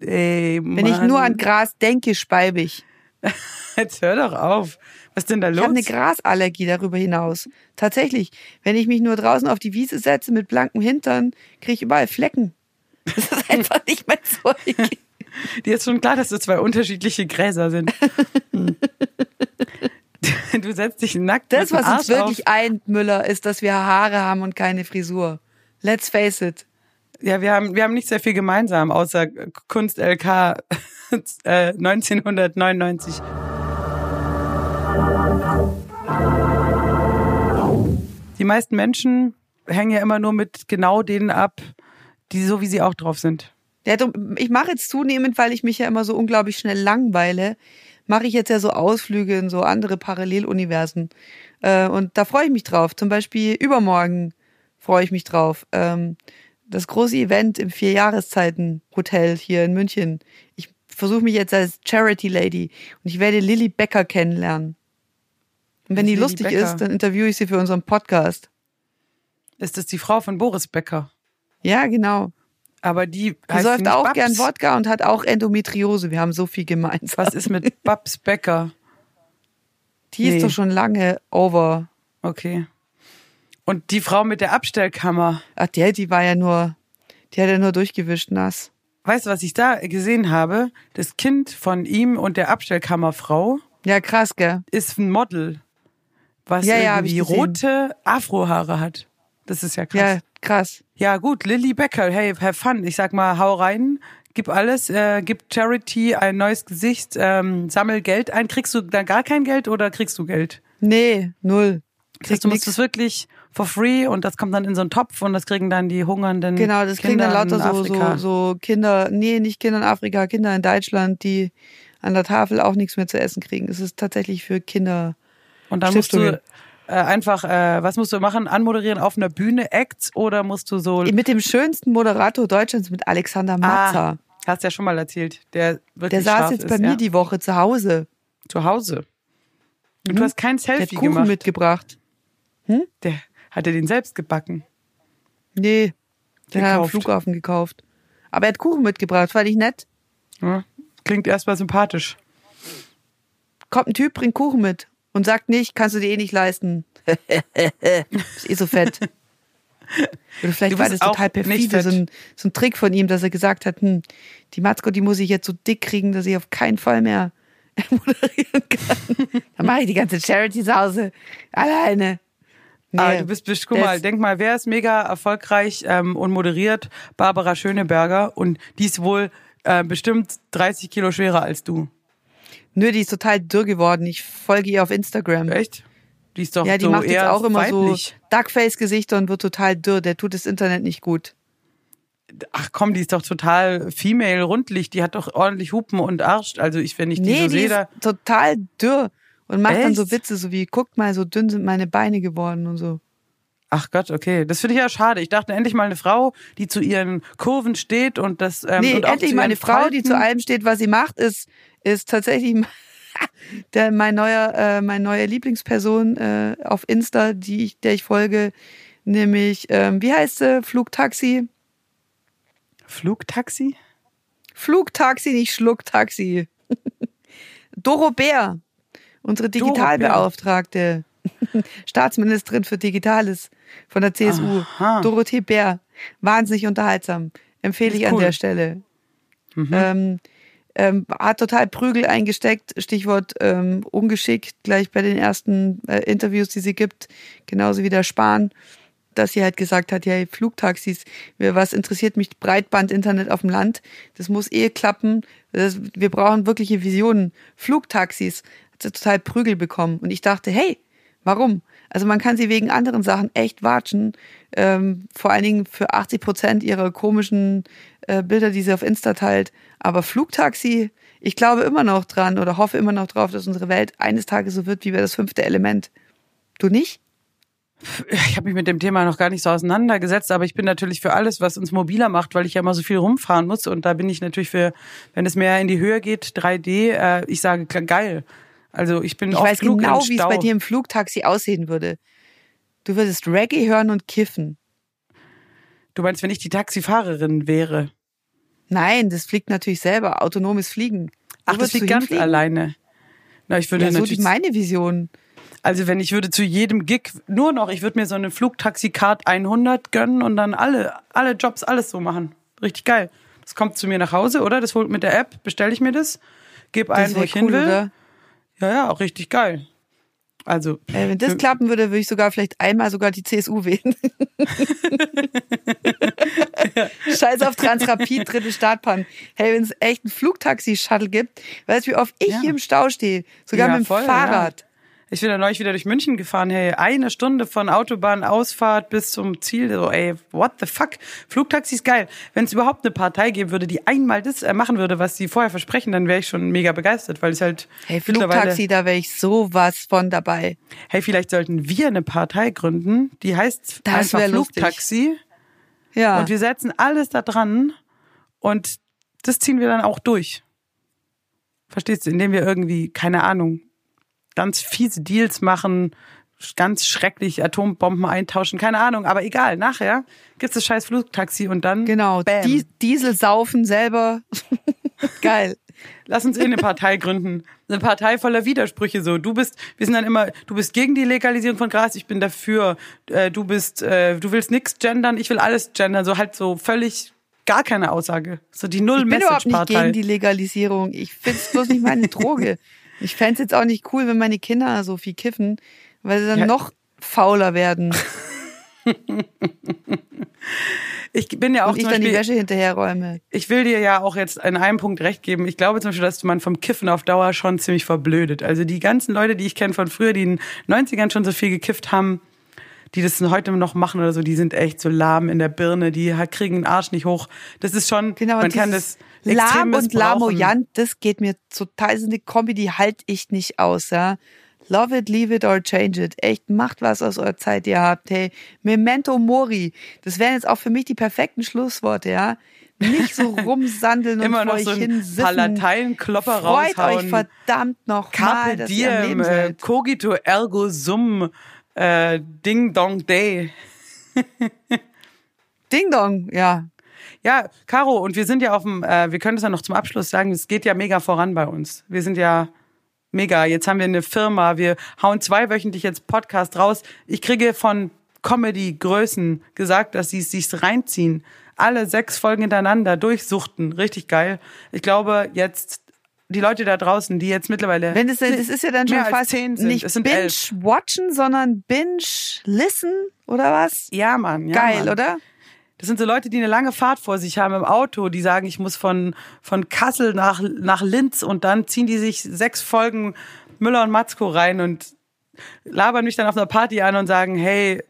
Speaker 3: ey,
Speaker 2: Wenn ich nur an Gras denke, speibe ich. (laughs)
Speaker 3: Jetzt hör doch auf. Was ist denn da
Speaker 2: Ich
Speaker 3: los?
Speaker 2: habe eine Grasallergie darüber hinaus. Tatsächlich, wenn ich mich nur draußen auf die Wiese setze mit blankem Hintern, kriege ich überall Flecken. (laughs) Das ist einfach nicht mein Zeug. (laughs)
Speaker 3: Dir ist schon klar, dass das zwei unterschiedliche Gräser sind. Hm. (laughs) du setzt dich nackt
Speaker 2: Das, was uns wirklich
Speaker 3: auf.
Speaker 2: eint, Müller, ist, dass wir Haare haben und keine Frisur. Let's face it.
Speaker 3: Ja, wir haben, wir haben nicht sehr viel gemeinsam, außer Kunst LK (laughs) äh, 1999. Die meisten Menschen hängen ja immer nur mit genau denen ab, die so wie sie auch drauf sind.
Speaker 2: Ja, ich mache jetzt zunehmend, weil ich mich ja immer so unglaublich schnell langweile, mache ich jetzt ja so Ausflüge in so andere Paralleluniversen. Äh, und da freue ich mich drauf. Zum Beispiel übermorgen freue ich mich drauf. Ähm, das große Event im Vierjahreszeiten-Hotel hier in München. Ich versuche mich jetzt als Charity Lady und ich werde Lilly Becker kennenlernen. Und wenn die
Speaker 3: ist Lilly
Speaker 2: lustig
Speaker 3: Becker?
Speaker 2: ist, dann interviewe ich sie für unseren Podcast.
Speaker 3: Ist das die Frau von Boris Becker?
Speaker 2: Ja, genau.
Speaker 3: Aber die,
Speaker 2: Die säuft auch
Speaker 3: Babs.
Speaker 2: gern Wodka und hat auch Endometriose. Wir haben so viel gemeinsam.
Speaker 3: Was ist mit (laughs) Babs Becker?
Speaker 2: Die
Speaker 3: Nee.
Speaker 2: ist doch schon lange over.
Speaker 3: Okay. Und die Frau mit der Abstellkammer.
Speaker 2: Ach, der, die war ja nur, die hat ja nur durchgewischt nass.
Speaker 3: Weißt du, was ich da gesehen habe? Das Kind von ihm und der Abstellkammerfrau
Speaker 2: Ja, krass, gell?
Speaker 3: ist ein Model, was
Speaker 2: Ja, ja,
Speaker 3: irgendwie rote Afrohaare hat. Das ist ja krass.
Speaker 2: Ja, krass.
Speaker 3: Ja, gut, Lilly Becker, hey, have fun. Ich sag mal, hau rein, gib alles, äh, gib Charity ein neues Gesicht, ähm, sammel Geld ein. Kriegst du dann gar kein Geld oder kriegst du Geld?
Speaker 2: Nee, null.
Speaker 3: Kriegst
Speaker 2: Krieg
Speaker 3: du musst es wirklich for free und das kommt dann in so einen Topf und das kriegen dann die hungernden
Speaker 2: Genau, das kriegen
Speaker 3: Kinder
Speaker 2: dann lauter so, so, so Kinder, nee, nicht Kinder in Afrika, Kinder in Deutschland, die an der Tafel auch nichts mehr zu essen kriegen. Es ist tatsächlich für Kinder.
Speaker 3: Und dann musst du äh, einfach, äh, was musst du machen? Anmoderieren auf einer Bühne, Acts oder musst du so
Speaker 2: Mit dem schönsten Moderator Deutschlands, mit Alexander Matzer.
Speaker 3: Ah, hast ja schon mal erzählt, der
Speaker 2: der saß jetzt
Speaker 3: ist,
Speaker 2: bei mir
Speaker 3: ja?
Speaker 2: die Woche zu Hause.
Speaker 3: zu Hause. Und du hast kein
Speaker 2: Der hat
Speaker 3: Selfie
Speaker 2: Kuchen
Speaker 3: gemacht.
Speaker 2: mitgebracht.
Speaker 3: Der hat er den selbst gebacken.
Speaker 2: Nee, den hat er am. Flughafen gekauft. Aber er hat Kuchen mitgebracht, fand ich nett.
Speaker 3: Ja, klingt erstmal sympathisch.
Speaker 2: Kommt ein Typ, bringt Kuchen mit und sagt nicht, kannst du dir eh nicht leisten. (laughs) ist eh so fett. Oder vielleicht war das total perfide, so ein, so ein Trick von ihm, dass er gesagt hat, hm, die Matzko, die muss ich jetzt so dick kriegen, dass ich auf keinen Fall mehr (laughs) moderieren kann. Dann mache ich die ganze Charity zu Hause alleine. Nee,
Speaker 3: Ah, du bist, bist guck mal, denk mal, wer ist mega erfolgreich ähm, und moderiert? Barbara Schöneberger und die ist wohl äh, bestimmt 30 Kilo schwerer als du.
Speaker 2: Nö, die ist total dürr geworden. Ich folge ihr auf Instagram.
Speaker 3: Echt? Die ist doch
Speaker 2: Ja, die
Speaker 3: so
Speaker 2: macht jetzt auch immer
Speaker 3: weiblich.
Speaker 2: so Duckface-Gesichter und wird total dürr. Der tut das Internet nicht gut.
Speaker 3: Ach komm, die ist doch total female, rundlich. Die hat doch ordentlich Hupen und Arsch. Also ich, wenn ich die
Speaker 2: Nee,
Speaker 3: so
Speaker 2: die
Speaker 3: sehe,
Speaker 2: ist
Speaker 3: da,
Speaker 2: total dürr und macht dann so
Speaker 3: Echt?
Speaker 2: Witze, so wie, guckt mal, so dünn sind meine Beine geworden und so.
Speaker 3: Ach Gott, okay. Das finde ich ja schade. Ich dachte endlich mal eine Frau, die zu ihren Kurven steht und das ähm,
Speaker 2: nee,
Speaker 3: und
Speaker 2: endlich mal eine Frau, die zu allem steht, was sie macht, ist, ist tatsächlich (laughs) der, mein neuer, äh, meine neue Lieblingsperson äh, auf Insta, die ich, der ich folge, nämlich, ähm, wie heißt sie? Flugtaxi?
Speaker 3: Flugtaxi?
Speaker 2: Flugtaxi, nicht Schlucktaxi. (laughs) Doro Bär, unsere
Speaker 3: Doro Bär.
Speaker 2: Digitalbeauftragte, (laughs) Staatsministerin für Digitales von der CSU,
Speaker 3: Aha.
Speaker 2: Dorothee Bär. Wahnsinnig unterhaltsam. Empfehle ich an
Speaker 3: cool.
Speaker 2: der Stelle.
Speaker 3: Mhm.
Speaker 2: Ähm, ähm, hat total Prügel eingesteckt, Stichwort ähm, ungeschickt, gleich bei den ersten äh, Interviews, die sie gibt, genauso wie der Spahn, dass sie halt gesagt hat, ja, Flugtaxis, was interessiert mich Breitband-Internet auf dem Land, das muss eh klappen, das, wir brauchen wirkliche Visionen. Flugtaxis, hat sie total Prügel bekommen und ich dachte, hey, warum? Also man kann sie wegen anderen Sachen echt watschen, ähm, vor allen Dingen für 80 Prozent ihrer komischen äh, Bilder, die sie auf Insta teilt. Aber Flugtaxi, ich glaube immer noch dran oder hoffe immer noch drauf, dass unsere Welt eines Tages so wird wie wir das fünfte Element. Du nicht?
Speaker 3: Ich habe mich mit dem Thema noch gar nicht so auseinandergesetzt, aber ich bin natürlich für alles, was uns mobiler macht, weil ich ja immer so viel rumfahren muss. Und da bin ich natürlich für, wenn es mehr in die Höhe geht, 3D, äh, ich sage ge- geil. Also ich bin
Speaker 2: Ich weiß
Speaker 3: genug
Speaker 2: genau, wie es bei dir im Flugtaxi aussehen würde. Du würdest Reggae hören und kiffen.
Speaker 3: Du meinst, wenn ich die Taxifahrerin wäre?
Speaker 2: Nein, das fliegt natürlich selber. Autonomes Fliegen.
Speaker 3: Ach, das
Speaker 2: würdest du
Speaker 3: liegt ganz alleine. Na, ich würde
Speaker 2: Ja, so
Speaker 3: natürlich,
Speaker 2: die meine Vision.
Speaker 3: also wenn ich würde zu jedem Gig nur noch, ich würde mir so eine Flugtaxi-Card 100 gönnen und dann alle, alle Jobs, alles so machen. Richtig geil. Das kommt zu mir nach Hause, oder? Das holt mit der App, bestelle ich mir das, gebe ein, wo ich
Speaker 2: cool,
Speaker 3: hin will.
Speaker 2: oder?
Speaker 3: Ja, ja, auch richtig geil. Also,
Speaker 2: Äh, wenn das klappen würde, würde ich sogar vielleicht einmal sogar die CSU wählen. (laughs) Scheiß auf Transrapid, dritte Startbahn. Hey, wenn es echt ein Flugtaxi-Shuttle gibt, weißt du, wie oft ich
Speaker 3: Ja.
Speaker 2: hier im Stau stehe? Sogar
Speaker 3: Ja,
Speaker 2: mit dem
Speaker 3: voll,
Speaker 2: Fahrrad.
Speaker 3: Ich bin da neulich wieder durch München gefahren, hey, eine Stunde von Autobahnausfahrt bis zum Ziel. So, ey, what the fuck? Flugtaxi ist geil. Wenn es überhaupt eine Partei geben würde, die einmal das äh, machen würde, was sie vorher versprechen, dann wäre ich schon mega begeistert, weil es halt
Speaker 2: Hey, Flugtaxi, da wäre ich sowas von dabei.
Speaker 3: Hey, vielleicht sollten wir eine Partei gründen, die heißt
Speaker 2: Das
Speaker 3: einfach
Speaker 2: lustig.
Speaker 3: Flugtaxi.
Speaker 2: Ja.
Speaker 3: Und wir setzen alles da dran und das ziehen wir dann auch durch. Verstehst du? Indem wir irgendwie, keine Ahnung, ganz fiese Deals machen, ganz schrecklich Atombomben eintauschen, keine Ahnung, aber egal, nachher gibt's das scheiß Flugtaxi und dann
Speaker 2: genau. Die, Diesel saufen selber. (laughs) Geil.
Speaker 3: Lass uns eh eine Partei gründen. Eine Partei voller Widersprüche so. Du bist, wir sind dann immer, du bist gegen die Legalisierung von Gras, ich bin dafür. Äh, du bist, äh, du willst nix gendern, ich will alles gendern. So halt so völlig gar keine Aussage. So die
Speaker 2: Ich bin überhaupt nicht gegen die Legalisierung. Ich find's bloß nicht meine Droge. (laughs) Ich fänd's jetzt auch nicht cool, wenn meine Kinder so viel kiffen, weil sie dann
Speaker 3: Ja.
Speaker 2: noch fauler werden
Speaker 3: Ich bin ja auch
Speaker 2: und ich
Speaker 3: zum
Speaker 2: dann die
Speaker 3: Beispiel,
Speaker 2: Wäsche hinterherräume.
Speaker 3: ich will dir ja auch jetzt in einem Punkt recht geben. Ich glaube zum Beispiel, dass man vom Kiffen auf Dauer schon ziemlich verblödet. Also die ganzen Leute, die ich kenne von früher, die in den 90ern schon so viel gekifft haben, die das heute noch machen oder so, die sind echt so lahm in der Birne, die kriegen den Arsch nicht hoch. Das ist schon,
Speaker 2: Genau,
Speaker 3: man kann das
Speaker 2: lahm und lamoyant, das geht mir total, ist eine Kombi, die halte ich nicht aus, ja. Love it, leave it or change it. Echt, macht was aus eurer Zeit, die ihr habt. Hey, Memento Mori. Das wären jetzt auch für mich die perfekten Schlussworte, ja. Nicht so (laughs) rumsandeln und vor euch
Speaker 3: so ein
Speaker 2: hin
Speaker 3: paar. Lateinklopper
Speaker 2: Freut
Speaker 3: raushauen.
Speaker 2: euch verdammt noch mal,
Speaker 3: Carpe
Speaker 2: dass ihr am
Speaker 3: diem,
Speaker 2: Leben
Speaker 3: äh,
Speaker 2: seid.
Speaker 3: cogito ergo sum, äh, ding dong day. (laughs)
Speaker 2: Ding Dong, ja.
Speaker 3: Ja, Caro, und wir sind ja auf dem, äh, wir können das ja noch zum Abschluss sagen, es geht ja mega voran bei uns. Wir sind ja mega. Jetzt haben wir eine Firma, wir hauen zweiwöchentlich jetzt Podcast raus. Ich kriege von Comedy-Größen gesagt, dass sie es sich reinziehen. Alle sechs Folgen hintereinander durchsuchten. Richtig geil. Ich glaube, jetzt die Leute da draußen, die jetzt mittlerweile
Speaker 2: Wenn es, das ist ja dann schon fast
Speaker 3: zehn sind.
Speaker 2: nicht
Speaker 3: es.
Speaker 2: Binge-Watchen, sondern Binge-Listen, oder was?
Speaker 3: Ja, Mann. Ja,
Speaker 2: Geil,
Speaker 3: Mann.
Speaker 2: oder?
Speaker 3: Das sind so Leute, die eine lange Fahrt vor sich haben im Auto, die sagen, ich muss von, von Kassel nach, nach Linz und dann ziehen die sich sechs Folgen Müller und Matzko rein und labern mich dann auf einer Party an und sagen, hey,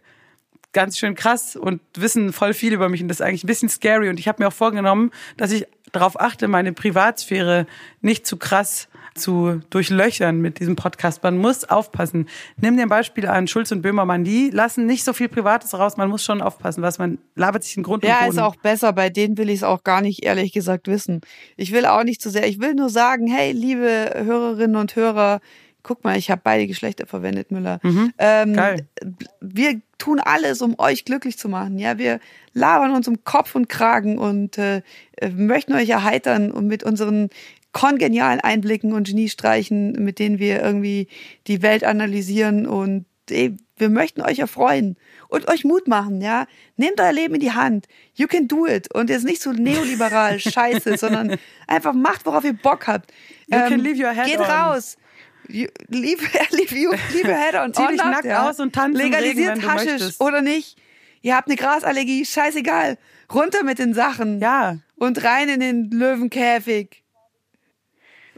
Speaker 3: ganz schön krass und wissen voll viel über mich und das ist eigentlich ein bisschen scary. Und ich habe mir auch vorgenommen, dass ich darauf achte, meine Privatsphäre nicht zu krass zu durchlöchern mit diesem Podcast. Man muss aufpassen. Nimm dir ein Beispiel an Schulz und Böhmermann. Die lassen nicht so viel Privates raus. Man muss schon aufpassen, was man labert sich in Grund und
Speaker 2: Ja,
Speaker 3: Boden.
Speaker 2: ist auch besser. Bei denen will ich es auch gar nicht ehrlich gesagt wissen. Ich will auch nicht zu sehr. Ich will nur sagen, hey, liebe Hörerinnen und Hörer, guck mal, ich habe beide Geschlechter verwendet, Müller. Ähm,
Speaker 3: Mhm. Geil.
Speaker 2: Wir tun alles, um euch glücklich zu machen. Ja, wir labern uns um Kopf und Kragen und äh, möchten euch erheitern und mit unseren kongenialen Einblicken und Geniestreichen, mit denen wir irgendwie die Welt analysieren und ey, wir möchten euch erfreuen und euch Mut machen, ja. Nehmt euer Leben in die Hand. You can do it. Und jetzt nicht so neoliberal (laughs) scheiße, sondern einfach macht, worauf ihr Bock habt. Ähm,
Speaker 3: You can leave your head
Speaker 2: Geht
Speaker 3: on.
Speaker 2: raus. You, leave, (laughs) leave, you, leave your head on.
Speaker 3: Zieh
Speaker 2: on
Speaker 3: dich nackt
Speaker 2: ja.
Speaker 3: aus und tanz im
Speaker 2: Legalisiert
Speaker 3: Regen,
Speaker 2: Haschisch
Speaker 3: möchtest.
Speaker 2: oder nicht. Ihr habt eine Grasallergie, scheißegal. Runter mit den Sachen.
Speaker 3: Ja.
Speaker 2: Und rein in den Löwenkäfig.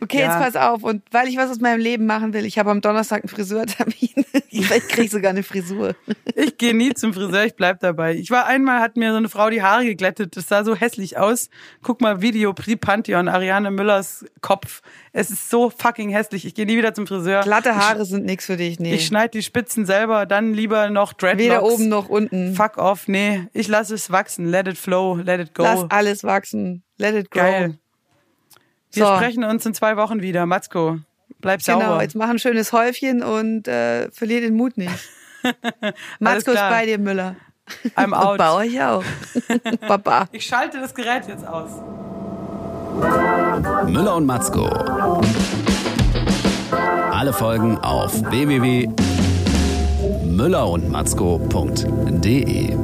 Speaker 2: Okay,
Speaker 3: Ja.
Speaker 2: jetzt pass auf. Und weil ich was aus meinem Leben machen will, ich habe am Donnerstag einen Friseurtermin. (laughs) Vielleicht krieg ich sogar eine Frisur.
Speaker 3: Ich gehe nie zum Friseur, ich bleib dabei. Ich war einmal, hat mir so eine Frau die Haare geglättet. Das sah so hässlich aus. Guck mal, Video, Pri Pantheon, Ariane Müllers Kopf. Es ist so fucking hässlich. Ich gehe nie wieder zum Friseur.
Speaker 2: Glatte Haare sind nix für dich, nee.
Speaker 3: Ich schneide die Spitzen selber, dann lieber noch Dreadlocks.
Speaker 2: Weder oben noch unten.
Speaker 3: Fuck off, nee. Ich lasse es wachsen. Let it flow, let it go.
Speaker 2: Lass alles wachsen. Let it grow.
Speaker 3: Geil. Wir
Speaker 2: So.
Speaker 3: sprechen uns in zwei Wochen wieder. Matzko, bleib
Speaker 2: Genau,
Speaker 3: sauber.
Speaker 2: jetzt mach ein schönes Häufchen und äh, verlier den Mut nicht. (laughs) Matzko ist bei dir, Müller.
Speaker 3: I'm (laughs)
Speaker 2: Und
Speaker 3: out.
Speaker 2: Bauer ich auch. Baba.
Speaker 3: Ich schalte das Gerät jetzt aus.
Speaker 1: Müller und Matzko. Alle Folgen auf www.müllerundmatzko.de.